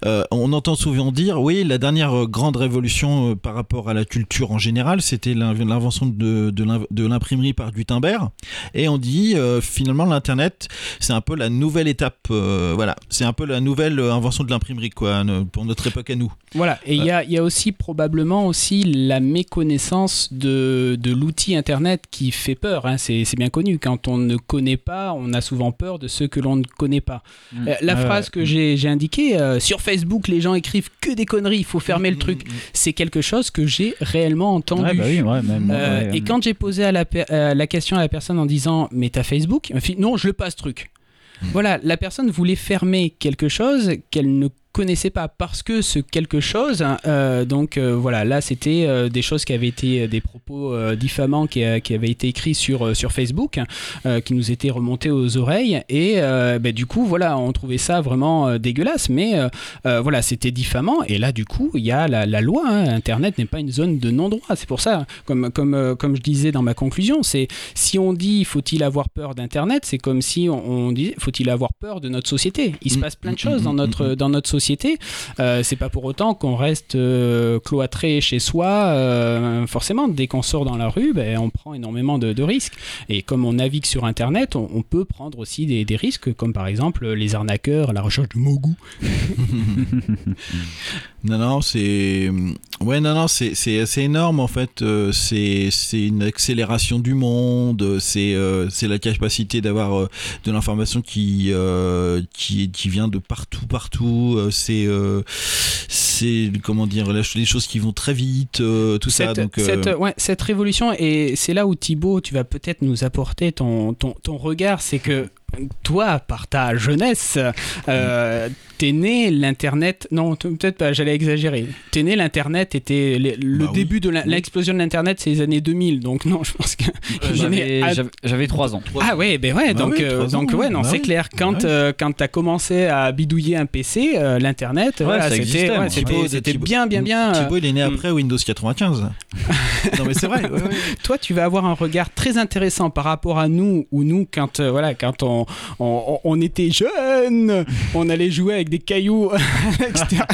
Euh, on entend souvent dire, oui, la dernière euh, grande révolution euh, par rapport à la culture en général, c'était l'invention de, de l'imprimerie par Gutenberg. Et on dit, finalement, l'Internet, c'est un peu la nouvelle étape, voilà, c'est un peu la nouvelle invention de l'imprimerie, quoi, pour notre époque à nous. Voilà, et il y, a, y, a, aussi probablement aussi la méconnaissance de, de l'outil Internet qui fait peur, hein. c'est bien connu. Quand on ne connaît pas, on a souvent peur de ce que l'on ne connaît pas. Mmh. la phrase que j'ai indiquée, euh, sur Facebook, les gens écrivent que des conneries, il faut fermer le mm, truc. Mm, mm. C'est quelque chose que j'ai réellement entendu. Bah euh, et quand j'ai posé à la, la, question à la personne en disant Mais t'as Facebook? Non, je le passe truc. Voilà, la personne voulait fermer quelque chose qu'elle ne connaissais pas parce que ce quelque chose, hein, euh, donc euh, voilà, là c'était euh, des choses qui avaient été des propos diffamants qui, qui, avaient été écrits sur, sur Facebook, qui nous étaient remontés aux oreilles et bah, du coup voilà, on trouvait ça vraiment dégueulasse, mais voilà, c'était diffamant et là du coup il y a la, loi, hein. Internet n'est pas une zone de non-droit, c'est pour ça, comme, comme, comme je disais dans ma conclusion, c'est si on dit faut-il avoir peur d'Internet, c'est comme si on, on dit faut-il avoir peur de notre société, il se mm. passe plein de mm, choses dans mm, notre, dans notre société euh, c'est pas pour autant qu'on reste euh, cloîtré chez soi. Euh, forcément, dès qu'on sort dans la rue, ben, on prend énormément de, risques. Et comme on navigue sur Internet, on, peut prendre aussi des, risques, comme par exemple les arnaqueurs la recherche de Mogu. [laughs] non, non, c'est ouais, non, non, c'est assez énorme en fait. c'est une accélération du monde. C'est c'est la capacité d'avoir de l'information qui, qui qui vient de partout, partout c'est euh, c'est comment dire les choses qui vont très vite, euh, tout cette, ça. Donc, euh, cette, ouais, cette révolution et c'est là où Thibaut, tu vas peut-être nous apporter ton, ton, ton regard, c'est que toi, par ta jeunesse, euh, t'es né l'Internet. Non, peut-être pas, j'allais exagérer. T'es né l'Internet, était le, Bah début de l'explosion de l'Internet, c'est les années 2000. Donc, non, [laughs] je pense que. J'avais à- j'avais- j'avais 3 ans. Ah ouais, ben ouais, Bah donc, oui, euh, trois donc ans, ouais, non, bah c'est oui. clair. Quand, euh, quand t'as commencé à bidouiller un PC, euh, l'internet, voilà, ça c'était existait, ouais, moi. c'était- Thibaut- bien, bien, bien. Thibaut, il est né hmm. après Windows 95. non, mais c'est vrai. [laughs] ouais, ouais. toi, tu vas avoir un regard très intéressant par rapport à nous, où nous, quand, euh, voilà, quand on, on, on était jeunes, on allait jouer avec des cailloux [laughs] à l'extérieur.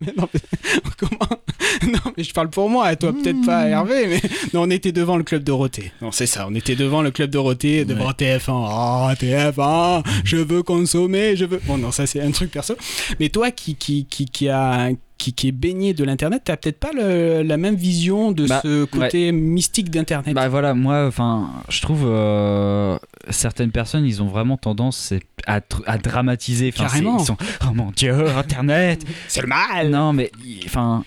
Mais non, mais, [laughs] comment? Non, mais je parle pour moi, toi, peut-être pas Hervé, mais non, on était devant le club Dorothée. Non, c'est ça, on était devant le club Dorothée, devant TF1. Oh, TF1, je veux consommer, je veux. Bon, non, ça, c'est un truc perso. Mais toi qui, qui, qui, qui a. Qui, qui est baigné de l'internet, t'as peut-être pas le- la même vision de Bah, ce côté mystique d'internet. Bah voilà, moi, enfin, je trouve euh, certaines personnes, ils ont vraiment tendance à, dramatiser. Carrément. Ils sont, [laughs] oh mon dieu, Internet. [laughs] c'est le mal. non, mais enfin,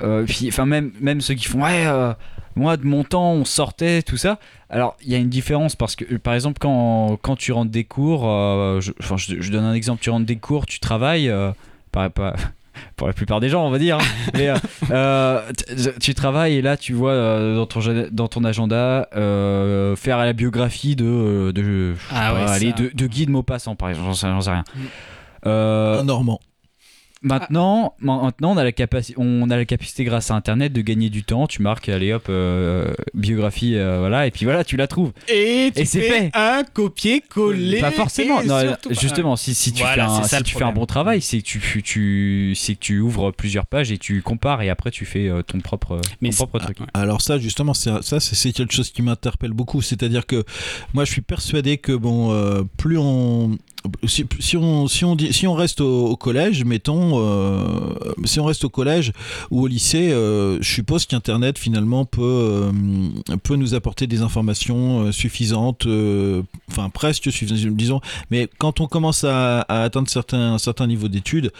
euh, puis, enfin même, même ceux qui font, ouais, euh, moi de mon temps, on sortait, tout ça. Alors, il y a une différence parce que, par exemple, quand, quand tu rentres des cours, euh, je, enfin, je, je donne un exemple, tu rentres des cours, tu travailles, euh, pas, pas, pour la plupart des gens, on va dire, hein, [laughs] mais euh, euh, tu travailles et là, tu vois euh, dans, ton, dans ton agenda euh, faire la biographie de, euh, de, Ah pas, ouais, allez, ça. de, de Guy de Maupassant, par exemple, j'en sais, j'en sais rien. Mm. Euh, Un Normand. Maintenant, maintenant on, a la on a la capacité grâce à Internet de gagner du temps. Tu marques, allez hop, euh, biographie, euh, voilà, et puis voilà, tu la trouves. Et Et c'est fait. un copier-coller. Pas forcément. Non, justement, si, si tu, Voilà, fais, un, si tu fais un bon travail, c'est que tu, tu, c'est que tu ouvres plusieurs pages et tu compares et après tu fais euh, ton propre, Mais ton propre truc. Alors ça, justement, c'est- ça, c'est c'est quelque chose qui m'interpelle beaucoup. C'est-à-dire que moi, je suis persuadé que bon, euh, plus on si, on si on si on reste au, collège, mettons, euh, si on reste au collège ou au lycée, euh, je suppose qu'Internet finalement peut euh, peut nous apporter des informations suffisantes, enfin presque suffisantes, disons. Mais quand on commence à, à atteindre certains certains niveaux d'études,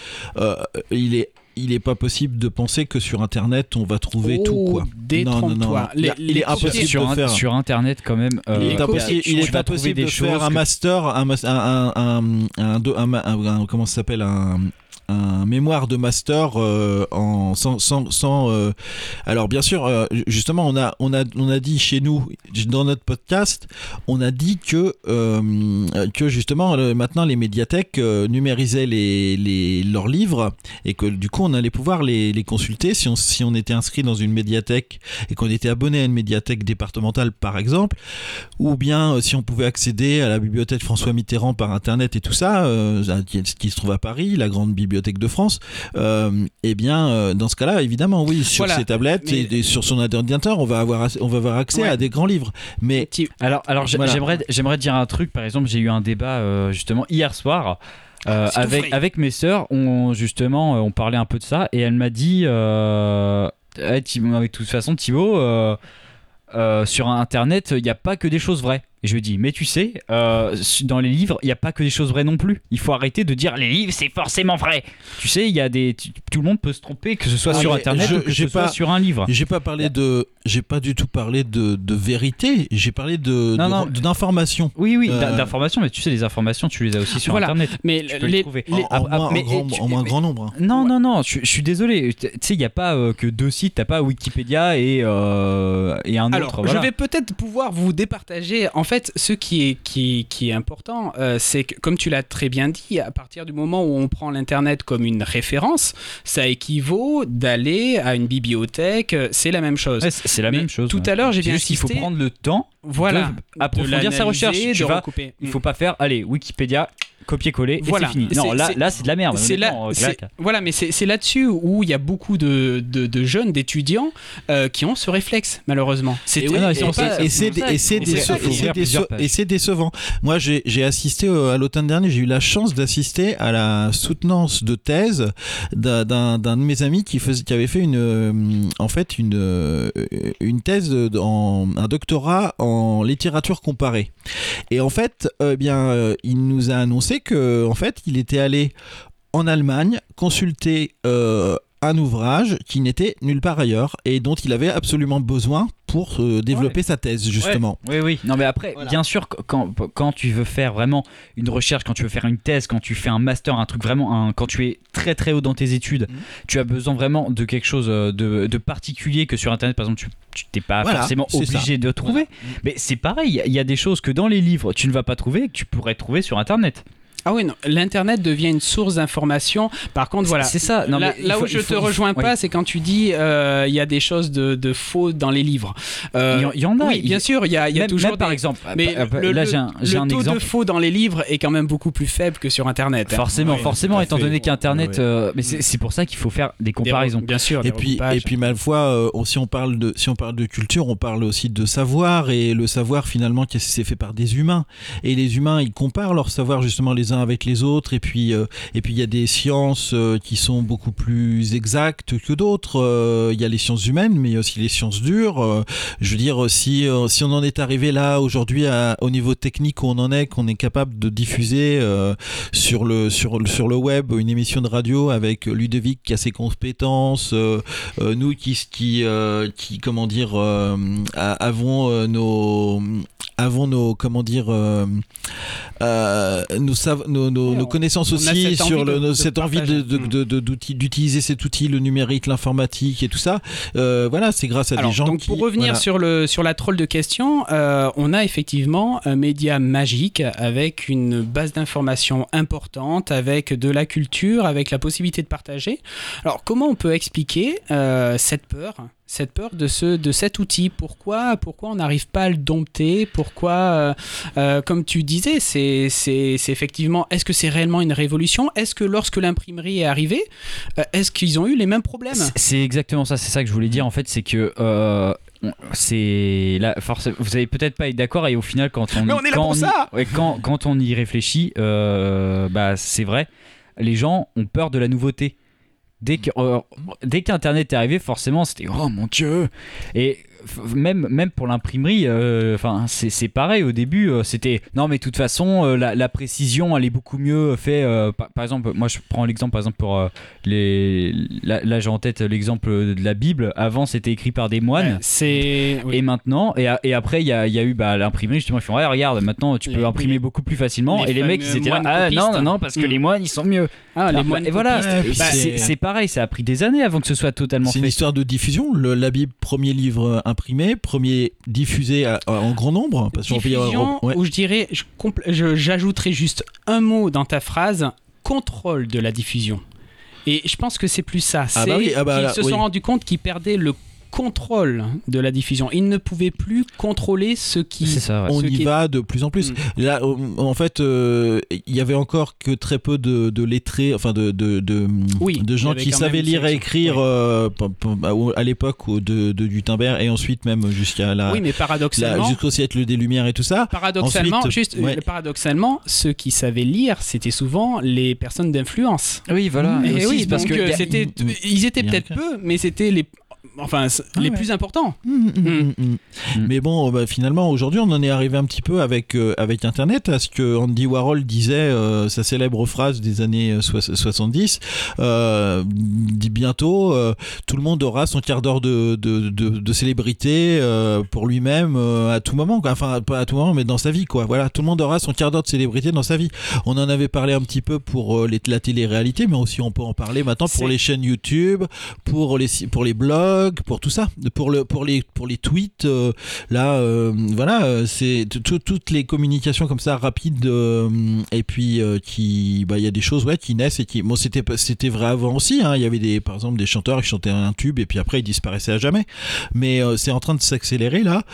il est il est pas possible de penser que sur Internet on va trouver Oh, tout quoi. détrompe-toi. Non, non, non. Les- Il est impossible sur, de faire. sur Internet quand même. euh, Il est impossible, il est de faire un que- master, un, mas- un, un, un, un- un- un- un- comment ça s'appelle un un mémoire de master euh, en sans, sans, euh, alors bien sûr euh, justement on a on a on a dit chez nous dans notre podcast on a dit que que justement maintenant les médiathèques numérisaient les, les leurs livres et que du coup on allait pouvoir les, les consulter si on si on était inscrit dans une médiathèque et qu'on était abonné à une médiathèque départementale par exemple ou bien si on pouvait accéder à la bibliothèque François Mitterrand par internet et tout ça, qui se trouve à Paris, la grande bibliothèque de France, euh, eh bien euh, dans ce cas-là, évidemment, oui, sur Voilà, ses tablettes mais- et, et sur son ordinateur, on va avoir on va avoir accès Ouais. à des grands livres. Mais Alors, alors Voilà. j'aimerais, j'aimerais dire un truc. Par exemple, j'ai eu un débat euh, justement hier soir euh, tout avec, avec mes sœurs. On, justement, on parlait un peu de ça et elle m'a dit euh, Eh, Thibaut, avec toute façon, Thibaut, euh, euh, sur Internet, il n'y a pas que des choses vraies. Et je lui dis, mais tu sais, euh, dans les livres, il n'y a pas que des choses vraies non plus. Il faut arrêter de dire les livres, c'est forcément vrai. Tu sais, il y a des, tu- tout le monde peut se tromper, que ce soit Ah, sur Internet je- ou que ce soit sur un livre. j'ai pas parlé de, j'ai pas du tout parlé de, de vérité. J'ai parlé de, Non, de- non. d'information. Oui, oui, Euh, d'in- d'informations, mais tu sais, les informations, tu les as aussi sur Voilà. Internet. Mais Tu peux les les, trouver. les- En, en moins, mais- en grand, tu- en moins mais- grand nombre. hein. Non, Ouais. non, non, je, je suis désolé. Tu sais, il n'y a pas euh, que deux sites, t'as pas Wikipédia et, euh, et un Alors, autre. Voilà. je vais peut-être pouvoir vous départager. En fait, ce qui est, qui, qui est important, euh, c'est que, comme tu l'as très bien dit, à partir du moment où on prend l'Internet comme une référence, ça équivaut d'aller à une bibliothèque. euh, C'est la même chose. Ouais, c'est la Mais même chose. Tout ouais. à l'heure, j'ai bien juste qu'il faut insisté. prendre le temps Voilà. de approfondir sa recherche. Tu de vas-. Il faut pas faire, allez, Wikipédia, copier-coller Voilà. et c'est fini. Non, là, c'est- là c'est de la merde. C'est là, euh, voilà, mais c'est c'est là-dessus où il y a beaucoup de, de, de jeunes, d'étudiants euh, qui ont ce réflexe, malheureusement. C'est Et, oui, c'est déce- déce- c'est décevant. Moi, j'ai j'ai assisté euh, à l'automne dernier, j'ai eu la chance d'assister à la soutenance de thèse d'un de mes amis qui, faisait, qui avait fait une, en fait une, une thèse, en, un doctorat en littérature comparée. Et en fait, euh, bien, il nous a annoncé que, en fait, il était allé en Allemagne consulter euh, un ouvrage qui n'était nulle part ailleurs et dont il avait absolument besoin pour euh, développer sa thèse, justement. Oui, oui. Non, mais après, bien sûr, quand, quand tu veux faire vraiment une recherche, quand tu veux faire une thèse, quand tu fais un master, un truc vraiment, un, quand tu es très très haut dans tes études, mhm. tu as besoin vraiment de quelque chose de, de, particulier que sur Internet, par exemple, tu t'es pas forcément obligé de trouver. Mais c'est pareil, il y a des choses que dans les livres, tu ne vas pas trouver, que tu pourrais trouver sur Internet. Ah oui, l'internet devient une source d'information. Par contre, voilà. C'est ça. Non, là, là où je te rejoins pas, c'est quand tu dis euh, il y a des choses de, de, faux dans les livres. Euh, il y, en a. Oui, bien sûr, il y a, y a toujours. par exemple. Mais le, là, j'ai un, le taux de faux dans les livres est quand même beaucoup plus faible que sur Internet. Hein. Forcément, forcément, étant donné qu'Internet. Euh, mais c'est pour ça qu'il faut faire des comparaisons. bien sûr. Et puis, et puis, ma foi, si on parle de, si on parle de culture, on parle aussi de savoir et le savoir finalement, c'est fait par des humains? Et les humains, ils comparent leur savoir justement les avec les autres et puis euh, et puis il y a des sciences euh, qui sont beaucoup plus exactes que d'autres. Euh, il y a les sciences humaines, mais aussi les sciences dures. je veux dire, si si on en est arrivé là aujourd'hui au niveau technique où on en est, qu'on est capable de diffuser sur le sur sur le web une émission de radio avec Ludovic qui a ses compétences, nous qui qui qui comment dire avons nos avons nos comment dire nous savons nos, nos, connaissances aussi sur le, cette envie d'utiliser cet outil, le numérique, l'informatique et tout ça. Euh, voilà, c'est grâce à des gens donc qui. Pour revenir sur, le, sur la troll de questions, euh, on a effectivement un média magique avec une base d'informations importante, avec de la culture, avec la possibilité de partager. Alors, comment on peut expliquer euh, cette peur? Cette peur de, ce, de cet outil. Pourquoi, pourquoi on n'arrive pas à le dompter? Pourquoi, euh, euh, comme tu disais, c'est, c'est, effectivement, est-ce que c'est réellement une révolution? Est-ce que lorsque l'imprimerie est arrivée, euh, est-ce qu'ils ont eu les mêmes problèmes? C'est exactement ça, c'est ça que je voulais dire en fait, c'est que c'est là vous allez peut-être pas être d'accord et au final quand on, on est quand, y, quand, quand, on y réfléchit bah c'est vrai les gens ont peur de la nouveauté Euh, dès qu'Internet est arrivé, forcément, c'était oh mon dieu. Et même, même pour l'imprimerie, euh, enfin c'est pareil au début, euh, c'était non mais de toute façon euh, la, précision elle est beaucoup mieux fait. Par, exemple, moi je prends l'exemple par exemple pour les, là, j'ai en tête l'exemple de la Bible. Avant c'était écrit par des moines. c'est et maintenant et, et après il y a, y a, eu bah, l'imprimerie justement ils font ouais, regarde maintenant tu peux imprimer beaucoup plus facilement et les mecs ils étaient là ah non non non parce que mm. les moines ils sont mieux. Ah, les moines et voilà bah, c'est pareil ça a pris des années avant que ce soit totalement. C'est une histoire de diffusion. Le, la Bible premier livre imprimé, premier diffusé en grand nombre. Parce Diffusion, ou je dirais, j'ajouterais juste un mot dans ta phrase, contrôle de la diffusion. Et je pense que c'est plus ça. Ah bah c'est ah bah qu'ils se sont rendus compte qu'ils perdaient le contrôle de la diffusion. Il ne pouvait plus contrôler ce qui. Ça, On y va de plus en plus. Mm. Là, en fait, euh, il y avait encore que très peu de, de lettrés, enfin de, de, de, de gens qui savaient lire et écrire euh, à l'époque de, de Gutenberg et ensuite même jusqu'à la. Oui, mais paradoxalement. Jusqu'au siècle des Lumières et tout ça. Paradoxalement, juste, paradoxalement, ceux qui savaient lire, c'était souvent les personnes d'influence. Oui, voilà. Et, oui, parce que euh, c'était, ils étaient peut-être peu, mais c'était les enfin ah les plus importants. Mmh, mmh, mmh, Mais bon, bah, finalement, aujourd'hui, on en est arrivé un petit peu avec, euh, avec Internet à ce que Andy Warhol disait, euh, sa célèbre phrase des années 70, euh, dit bientôt, tout le monde aura son quart d'heure de, de, de, célébrité pour lui-même à tout moment, enfin pas à tout moment, mais dans sa vie, quoi. Voilà, tout le monde aura son quart d'heure de célébrité dans sa vie. On en avait parlé un petit peu pour les, la télé-réalité, mais aussi on peut en parler maintenant pour les chaînes YouTube, pour les, pour les blogs pour tout ça, pour, le, pour, les, pour les tweets. Euh, là, euh, voilà, euh, c'est toutes les communications comme ça rapides et puis qui, bah, il y a des choses ouais, qui naissent et qui, bon, c'était vrai avant aussi. Hein. il y avait des, par exemple, des chanteurs qui chantaient un tube et puis après ils disparaissaient à jamais. Mais c'est en train de s'accélérer là.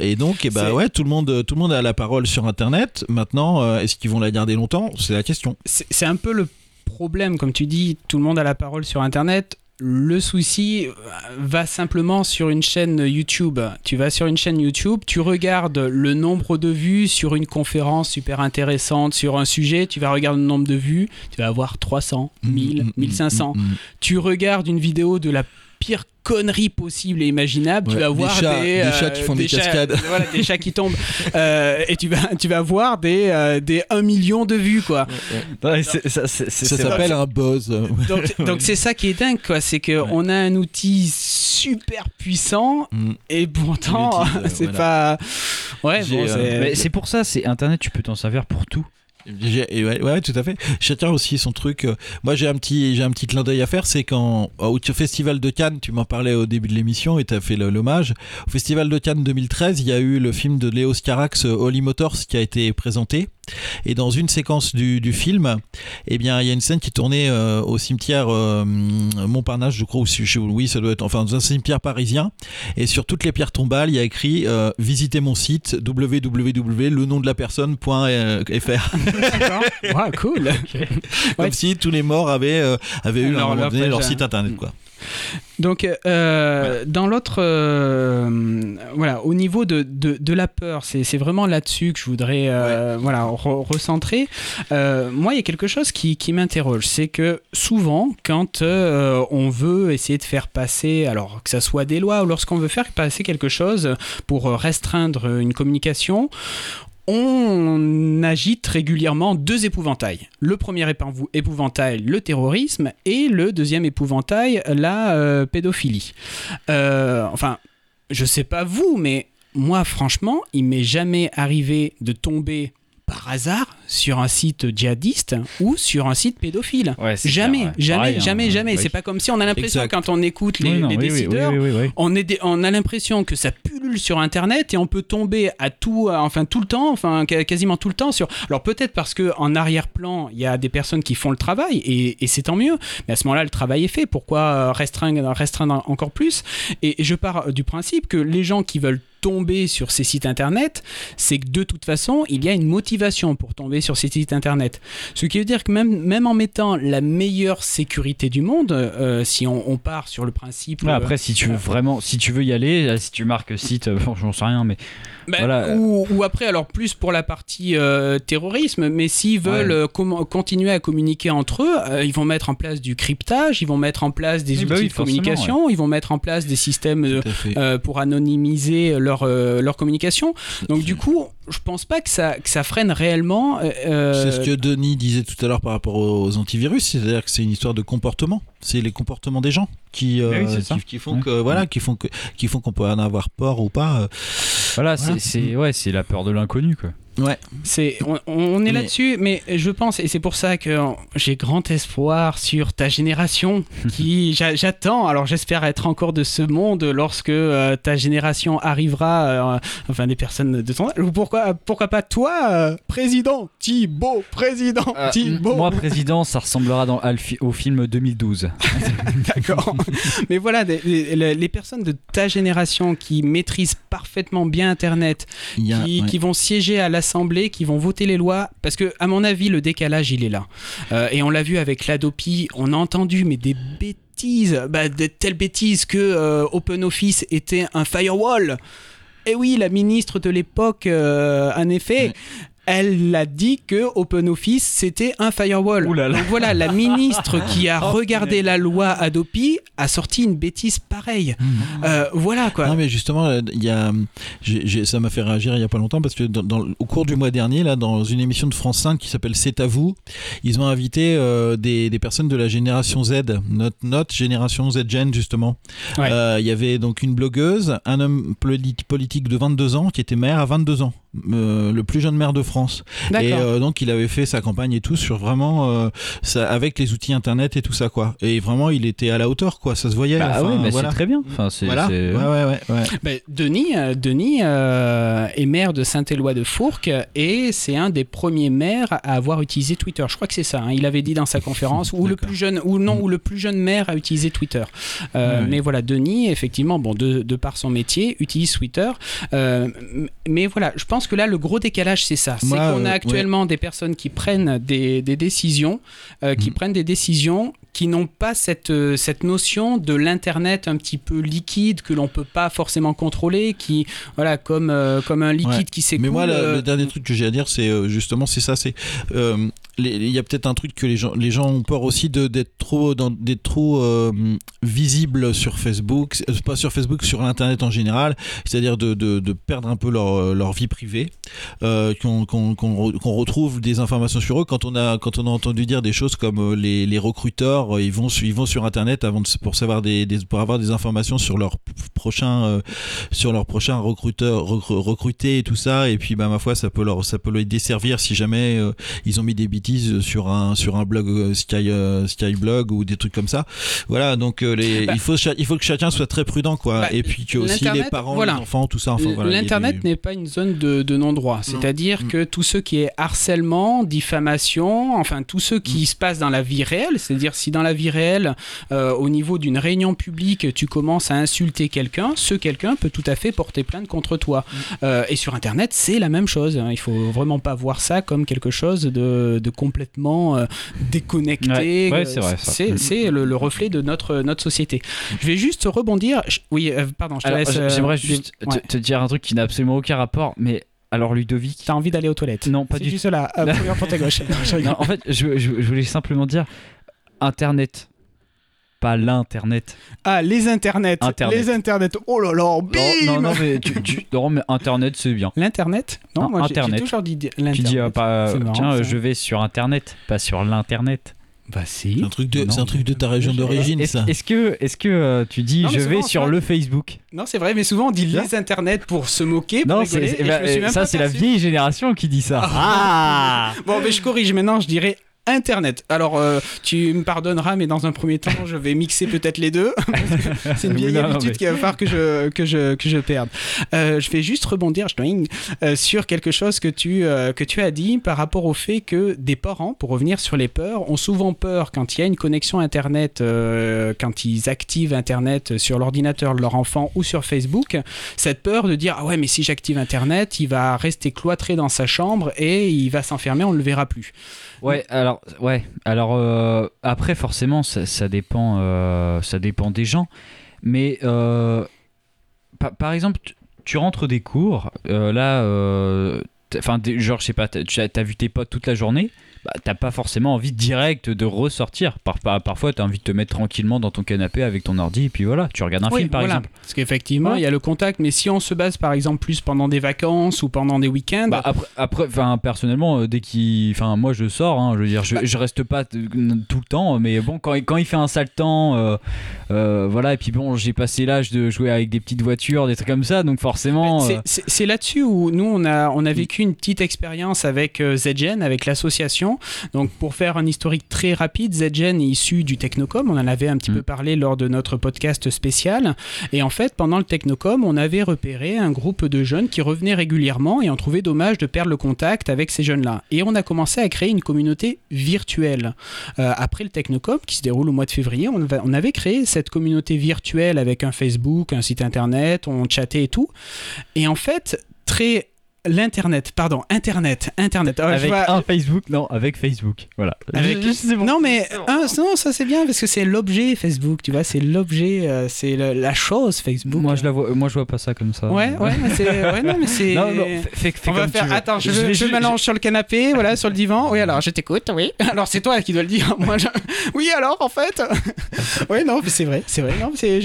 et donc, et eh bah, ouais, tout le monde, tout le monde a la parole sur Internet. Maintenant, est-ce qu'ils vont la garder longtemps? C'est la question. C'est un peu le problème, comme tu dis, tout le monde a la parole sur Internet. Le souci euh, va simplement sur une chaîne YouTube. Tu vas sur une chaîne YouTube, tu regardes le nombre de vues sur une conférence super intéressante sur un sujet, tu vas regarder le nombre de vues, tu vas avoir 300, 1000, 1500. Tu regardes une vidéo de la pire conneries possibles et imaginables. tu vas voir des, chats, qui font des, cascades. voilà, des chats qui tombent. [laughs] Euh, et tu vas, tu vas voir des, euh, des 1 million de vues, quoi. ça, s'appelle un buzz. Donc, [laughs] c'est ça qui est dingue, quoi. C'est qu'on a un outil super puissant mm. et pourtant [laughs] c'est pas. Ouais, c'est pour ça, c'est Internet, tu peux t'en servir pour tout. Ouais, tout à fait. Chacun aussi son truc. Euh, moi, j'ai un petit, j'ai un petit clin d'œil à faire. C'est quand au Festival de Cannes, tu m'en parlais au début de l'émission et tu as fait l'hommage. Au Festival de Cannes 2013, il y a eu le film de Léo Scarax, euh, Holly Motors, qui a été présenté. Et dans une séquence du, du film, eh bien, il y a une scène qui tournait euh, au cimetière Montparnasse, je crois, ou oui, ça doit être, enfin, dans un cimetière parisien. Et sur toutes les pierres tombales, il y a écrit visitez mon site www le nom de la personne.fr. [laughs] D'accord. cool. [laughs] Comme si tous les morts avaient, euh, avaient eu leur, leur, site internet. Quoi. Donc, euh, dans l'autre, euh, voilà, au niveau de, de, la peur, c'est vraiment là-dessus que je voudrais voilà, recentrer. moi, il y a quelque chose qui, qui m'interroge, c'est que souvent, quand on veut essayer de faire passer, alors que ça soit des lois ou lorsqu'on veut faire passer quelque chose pour restreindre une communication, on agite régulièrement deux épouvantails. Le premier épouvantail, le terrorisme, et le deuxième épouvantail, la euh, pédophilie. Euh, enfin, je sais pas vous, mais moi, franchement, il m'est jamais arrivé de tomber par hasard sur un site djihadiste ou sur un site pédophile. jamais, jamais, jamais, jamais, C'est pas comme si on a l'impression quand on écoute les, décideurs, on, est on a l'impression que ça pullule sur Internet et on peut tomber à tout, enfin tout le temps, enfin quasiment tout le temps sur. Alors peut-être parce que en arrière-plan il y a des personnes qui font le travail et, c'est tant mieux. Mais à ce moment-là le travail est fait. Pourquoi restreindre, restreindre encore plus? Et je pars du principe que les gens qui veulent tomber sur ces sites internet, c'est que de toute façon, il y a une motivation pour tomber sur ces sites internet. Ce qui veut dire que même, même en mettant la meilleure sécurité du monde, euh, si on, part sur le principe. après, si tu veux vraiment, si tu veux y aller, si tu marques site, euh, j'en sais rien, mais ben, ou, après, alors plus pour la partie euh, terrorisme, mais s'ils veulent euh, continuer à communiquer entre eux, euh, ils vont mettre en place du cryptage, ils vont mettre en place des bah outils de communication, ils vont mettre en place des systèmes pour anonymiser leur, leur communication. Donc du coup, je pense pas que ça, que ça freine réellement. C'est ce que Denis disait tout à l'heure par rapport aux antivirus, c'est-à-dire que c'est une histoire de comportement. C'est les comportements des gens qui, qui, font que voilà, qui font que qui font qu'on peut en avoir peur ou pas. Voilà, c'est ouais, c'est la peur de l'inconnu quoi. Ouais. C'est, on, est là-dessus, mais je pense, et c'est pour ça que j'ai grand espoir sur ta génération, [laughs] qui j'attends. Alors j'espère être encore de ce monde lorsque euh, ta génération arrivera, euh, enfin des personnes de ton âge. Ou pourquoi, pourquoi pas toi, euh, président Thibaut, président Thibaut. Moi, président, ça ressemblera dans, au film 2012. [laughs] D'accord. mais voilà, les, personnes de ta génération qui maîtrisent parfaitement bien Internet, qui, qui vont siéger à la qui vont voter les lois, parce que à mon avis, le décalage, il est là. Euh, et on l'a vu avec l'Adopi, on a entendu, mais des bêtises, bah, de telles bêtises que euh, OpenOffice était un firewall. Et oui, la ministre de l'époque, euh, en effet, elle a dit que OpenOffice c'était un firewall. Donc voilà, la [laughs] ministre qui a oh, regardé la loi Adopi a sorti une bêtise pareille. Mmh. Euh, voilà quoi. Non mais justement, il y a, ça m'a fait réagir il y a pas longtemps parce que dans, au cours du mois dernier, là, dans une émission de France 5 qui s'appelle C'est à vous, ils ont invité euh, des, des, personnes de la génération Z, notre, notre génération Z Gen justement. Euh, il y avait donc une blogueuse, un homme politique de 22 ans qui était maire à 22 ans. Euh, le plus jeune maire de France. Et euh, donc il avait fait sa campagne et tout sur vraiment euh, ça, avec les outils internet et tout ça quoi. Et vraiment il était à la hauteur quoi, ça se voyait. Ah oui, mais c'est très bien. Enfin, c'est, voilà. Ouais, ouais, ouais, bah, Denis, Denis est maire de Saint-Éloi de Fourques et c'est un des premiers maires à avoir utilisé Twitter. Je crois que c'est ça. Hein. Il avait dit dans sa conférence ou le plus jeune ou non ou le plus jeune maire a utilisé Twitter. mais voilà, Denis effectivement bon de, de par son métier utilise Twitter. mais voilà, je pense que là, le gros décalage, c'est ça. C'est qu'on a actuellement des personnes qui prennent des, décisions, euh, qui mm. prennent des décisions qui n'ont pas cette, euh, cette notion de l'internet un petit peu liquide que l'on peut pas forcément contrôler qui voilà comme euh, comme un liquide qui s'écoule mais moi le, dernier truc que j'ai à dire c'est justement c'est ça c'est il y a peut-être un truc que les gens, les gens ont peur aussi d'être trop, d'être trop euh, visibles sur Facebook, euh, pas sur Facebook, sur l'internet en général, c'est-à-dire de, de, perdre un peu leur, leur vie privée, euh, qu'on retrouve des informations sur eux quand on a quand on a entendu dire des choses comme euh, les, les recruteurs, ils vont ils vont sur internet avant de, pour savoir des, pour avoir des informations sur leur prochain sur leur prochain recruteur recruté et tout ça, et puis bah ma foi ça peut leur ça peut leur desservir si jamais ils ont mis des sur un sur un blog euh, Sky euh, Skyblog ou des trucs comme ça. Voilà, donc euh, les, bah. il faut il faut que chacun soit très prudent quoi. Bah, et puis que aussi les parents, les enfants, tout ça. Enfin, L'internet n'est pas une zone de, de non-droit. C'est-à-dire mm. que tout ce qui est harcèlement, diffamation, enfin tout ce qui mm. se passe dans la vie réelle, c'est-à-dire si dans la vie réelle, au niveau d'une réunion publique, tu commences à insulter quelqu'un, ce quelqu'un peut tout à fait porter plainte contre toi. Mm. et sur Internet, c'est la même chose. Hein. Il faut vraiment pas voir ça comme quelque chose de, de complètement euh, déconnecté. Ouais, c'est. C'est le, reflet de notre, notre société. Je vais juste rebondir. Oui, euh, pardon, je te laisse. Euh, j'aimerais juste te, dire un truc qui n'a absolument aucun rapport, mais alors Ludovic. T'as envie d'aller aux toilettes Non, pas du tout. juste là, pour ta gauche. [laughs] en fait, je, je, voulais simplement dire Internet pas l'internet. Ah, les internets. Les internets. Oh là là, bim Non, non, mais, tu, non, mais internet, c'est bien. L'internet Non, moi j'ai toujours dit l'internet. Tu dis euh, pas, tiens, je vais sur internet, pas sur l'internet. Bah si. C'est un truc de, un truc de ta région d'origine, ça. Est-ce que, est-ce que euh, tu dis je vais sur le Facebook? Non, c'est vrai, mais souvent on dit les internets pour se moquer. Pour non, rigoler, bah, ça c'est la vieille génération qui dit ça. Ah. [laughs] bon, mais je corrige maintenant, je dirais Internet. Alors, euh, tu me pardonneras, mais dans un premier temps, je vais mixer peut-être les deux. [laughs] C'est une vieille habitude qu'il va falloir que je, que je, que je perde. Euh, je vais juste rebondir euh, sur quelque chose que tu, que tu as dit par rapport au fait que des parents, pour revenir sur les peurs, ont souvent peur quand il y a une connexion Internet, quand ils activent Internet sur l'ordinateur de leur enfant ou sur Facebook, cette peur de dire Ah ouais, mais si j'active Internet, il va rester cloîtré dans sa chambre et il va s'enfermer, on ne le verra plus. Ouais, alors, ouais. euh, après, forcément, ça, dépend, euh, ça dépend des gens. Mais euh, par exemple, tu, rentres des cours, là, enfin, genre, je sais pas, tu as vu tes potes toute la journée bah, t'as pas forcément envie direct de ressortir. Par, parfois, t'as envie de te mettre tranquillement dans ton canapé avec ton ordi, et puis voilà, tu regardes un film par exemple. Parce qu'effectivement, il y a le contact, mais si on se base par exemple plus pendant des vacances ou pendant des week-ends. Bah, après, après personnellement, euh, dès qu'il. Enfin, moi je sors, hein, je veux dire, je, bah je, reste pas tout le temps, mais bon, quand, quand il fait un sale temps, euh, euh, voilà, et puis bon, j'ai passé l'âge de jouer avec des petites voitures, des trucs comme ça, donc forcément. C'est là-dessus où nous, on a, on a vécu une petite expérience avec ZGen, avec l'association donc pour faire un historique très rapide, ZGen est issu du Technocom, on en avait un petit mm. peu parlé lors de notre podcast spécial. Et en fait, pendant le Technocom, on avait repéré un groupe de jeunes qui revenaient régulièrement et on trouvait dommage de perdre le contact avec ces jeunes-là. Et on a commencé à créer une communauté virtuelle. Euh, après le Technocom, qui se déroule au mois de février, on, on avait créé cette communauté virtuelle avec un Facebook, un site internet, on chattait et tout. Et en fait, très L'internet, pardon, internet, internet. Oh, avec un Facebook, non, avec Facebook, voilà. Non mais non, ça c'est bien parce que c'est l'objet Facebook, tu vois, c'est l'objet, euh, c'est la chose Facebook. Moi je la vois, moi je vois pas ça comme ça. Ouais, ouais, mais c'est, ouais, non mais c'est. Non, non, fais, fais On va faire. Attends, je, je, je, m'allonge sur le canapé, voilà, sur le divan. Oui, alors je t'écoute, oui. [laughs] Alors c'est toi qui dois le dire. [laughs] Moi, oui, alors en fait. [laughs] oui, non, c'est vrai, c'est vrai. Non, c'est,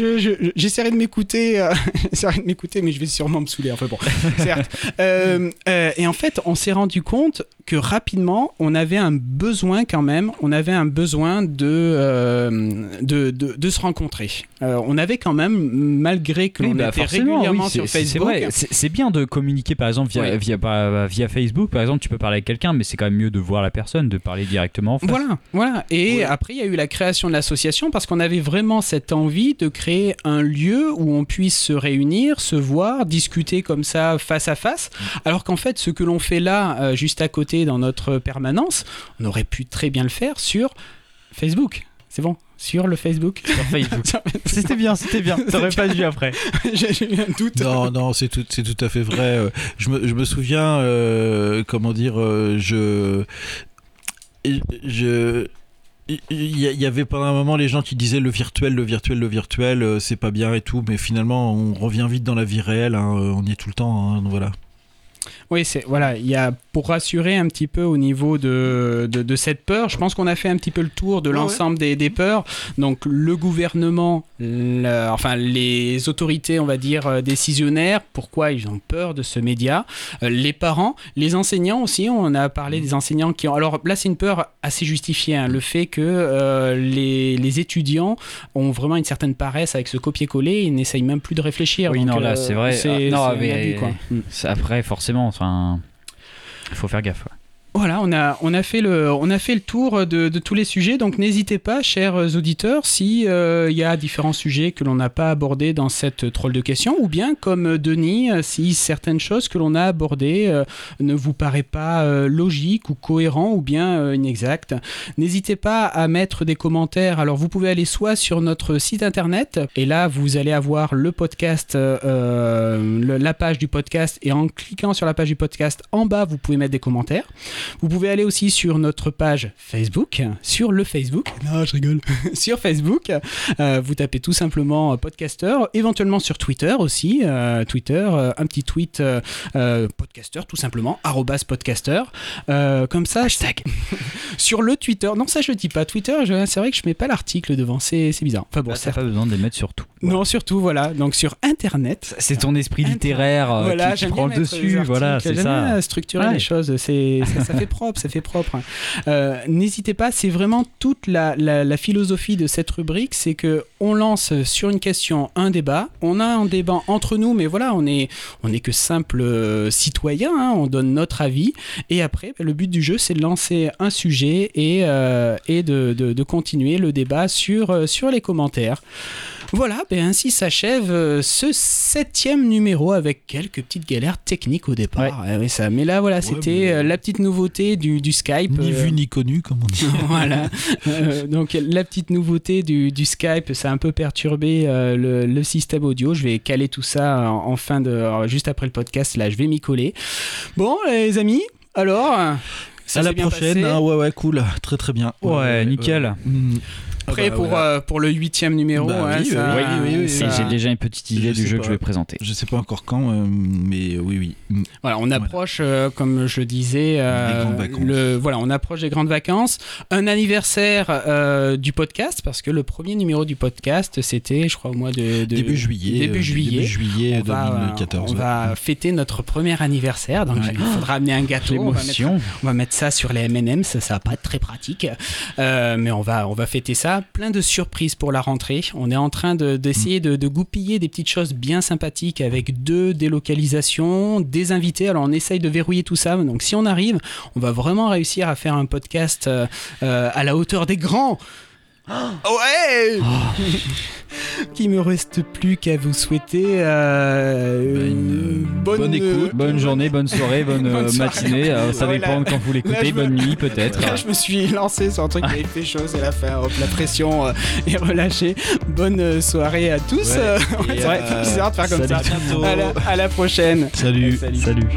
j'essaierai de m'écouter, euh, j'essaierai de m'écouter, mais je vais sûrement me saouler. Enfin bon, certes. Euh, euh, euh, et en fait, on s'est rendu compte que rapidement, on avait un besoin quand même, on avait un besoin de, euh, de, de, se rencontrer. on avait quand même, malgré que l'on bah, était régulièrement sur Facebook... C'est bien de communiquer par exemple via, via, via, Facebook, par exemple, tu peux parler avec quelqu'un, mais c'est quand même mieux de voir la personne, de parler directement. En Voilà, voilà. Et après, il y a eu la création de l'association parce qu'on avait vraiment cette envie de créer un lieu où on puisse se réunir, se voir, discuter comme ça face à face. Alors qu'en fait, ce que l'on fait là, euh, juste à côté dans notre permanence, on aurait pu très bien le faire sur Facebook. C'est bon sur le Facebook. Sur Facebook. [laughs] c'était bien, c'était bien. [laughs] T'aurais pas dû après. [laughs] J'ai eu un doute. Non, non, c'est tout, c'est tout à fait vrai. Euh, je me, je me souviens, euh, comment dire, je, je, il y, avait pendant un moment les gens qui disaient le virtuel, le virtuel, le virtuel, c'est pas bien et tout, mais finalement on revient vite dans la vie réelle. Hein, on y est tout le temps. Hein, voilà. Oui, c'est voilà, il y a pour rassurer un petit peu au niveau de, de, cette peur. Je pense qu'on a fait un petit peu le tour de l'ensemble des, des, peurs. Donc le gouvernement, enfin les autorités, on va dire euh, décisionnaires, pourquoi ils ont peur de ce média, euh, les parents, les enseignants aussi. On a parlé des enseignants qui ont. Alors là, c'est une peur assez justifiée, hein, le fait que euh, les, les, étudiants ont vraiment une certaine paresse avec ce copier-coller, ils n'essayent même plus de réfléchir. Oui, non, là, c'est vrai. C'est, ah, non, mais, quoi. Après, forcément, enfin, il faut faire gaffe. Voilà, on a, on, a fait le, on a fait le tour de, tous les sujets, donc n'hésitez pas, chers auditeurs, s'il il euh, y a différents sujets que l'on n'a pas abordés dans cette troll de questions, ou bien comme Denis, si certaines choses que l'on a abordées euh, ne vous paraissent pas euh, logiques ou cohérents ou bien inexactes, n'hésitez pas à mettre des commentaires. Alors vous pouvez aller soit sur notre site internet, et là vous allez avoir le podcast, la page du podcast, et en cliquant sur la page du podcast, en bas vous pouvez mettre des commentaires. Vous pouvez aller aussi sur notre page Facebook, sur le Facebook. Non, je rigole. [laughs] sur Facebook, euh, vous tapez tout simplement euh, podcaster, éventuellement sur Twitter aussi. Euh, Twitter, un petit tweet podcaster, tout simplement, arrobas podcaster. comme ça, hashtag. [laughs] sur le Twitter, non, ça je le dis pas. Twitter, c'est vrai que je mets pas l'article devant, c'est bizarre. Enfin bon, ça pas besoin de les mettre sur tout. Non, surtout, voilà. Donc sur Internet. C'est ton esprit littéraire voilà, qui, prend le dessus. Voilà, c'est ça. structurer les choses. C'est ça [laughs] fait propre, ça fait propre. Euh, n'hésitez pas, c'est vraiment toute la, philosophie de cette rubrique, c'est que on lance sur une question un débat, on a un débat entre nous, mais voilà, on est, on est que simple euh, citoyen, hein, on donne notre avis, et après, le but du jeu, c'est de lancer un sujet et, euh, et de, de, continuer le débat sur, sur les commentaires. Voilà, ben ainsi s'achève euh, ce septième numéro avec quelques petites galères techniques au départ. Eh ça, mais là, voilà, c'était euh, la petite nouveauté du, Skype. Ni vu euh, ni connu, comme on dit. [laughs] voilà. donc, la petite nouveauté du, Skype, ça a un peu perturbé le, système audio. Je vais caler tout ça en, fin de. juste après le podcast, là, je vais m'y coller. Bon, les amis, alors. Ça à la prochaine. Ah ouais, ouais, cool. Très, très bien. Ouais, nickel. Mm. Prêt ah bah pour, euh, pour le huitième numéro. Bah oui, oui, oui, J'ai déjà une petite idée du jeu que je vais présenter. Je sais pas encore quand, euh, mais oui, oui. Voilà, on approche, euh, comme je le disais, le, voilà, on approche des grandes vacances. Un anniversaire du podcast, parce que le premier numéro du podcast, c'était, je crois, au mois de, début juillet. Début juillet. Début juillet on 2014. on va fêter notre premier anniversaire, donc il faudra amener un gâteau. On va, mettre, on va, mettre, ça sur les M&M, ça, ça va pas être très pratique, mais on va, on va fêter ça plein de surprises pour la rentrée. On est en train d'essayer de, goupiller des petites choses bien sympathiques avec deux délocalisations, des invités. Alors on essaye de verrouiller tout ça. Donc si on arrive, on va vraiment réussir à faire un podcast euh, euh, à la hauteur des grands. Ouais oh. [laughs] Qui me reste plus qu'à vous souhaiter euh, bah, une, bonne, écoute, bonne journée, bonne soirée, bonne, [laughs] euh, matinée. Euh, ça dépend quand vous l'écoutez. Bonne nuit peut-être. je me suis lancé sur un truc qui avait fait chaud et la fin. Hop, la pression est relâchée. Bonne soirée à tous. Ouais, [laughs] c'est bizarre de faire comme ça. À la, à la prochaine. Salut. salut. salut.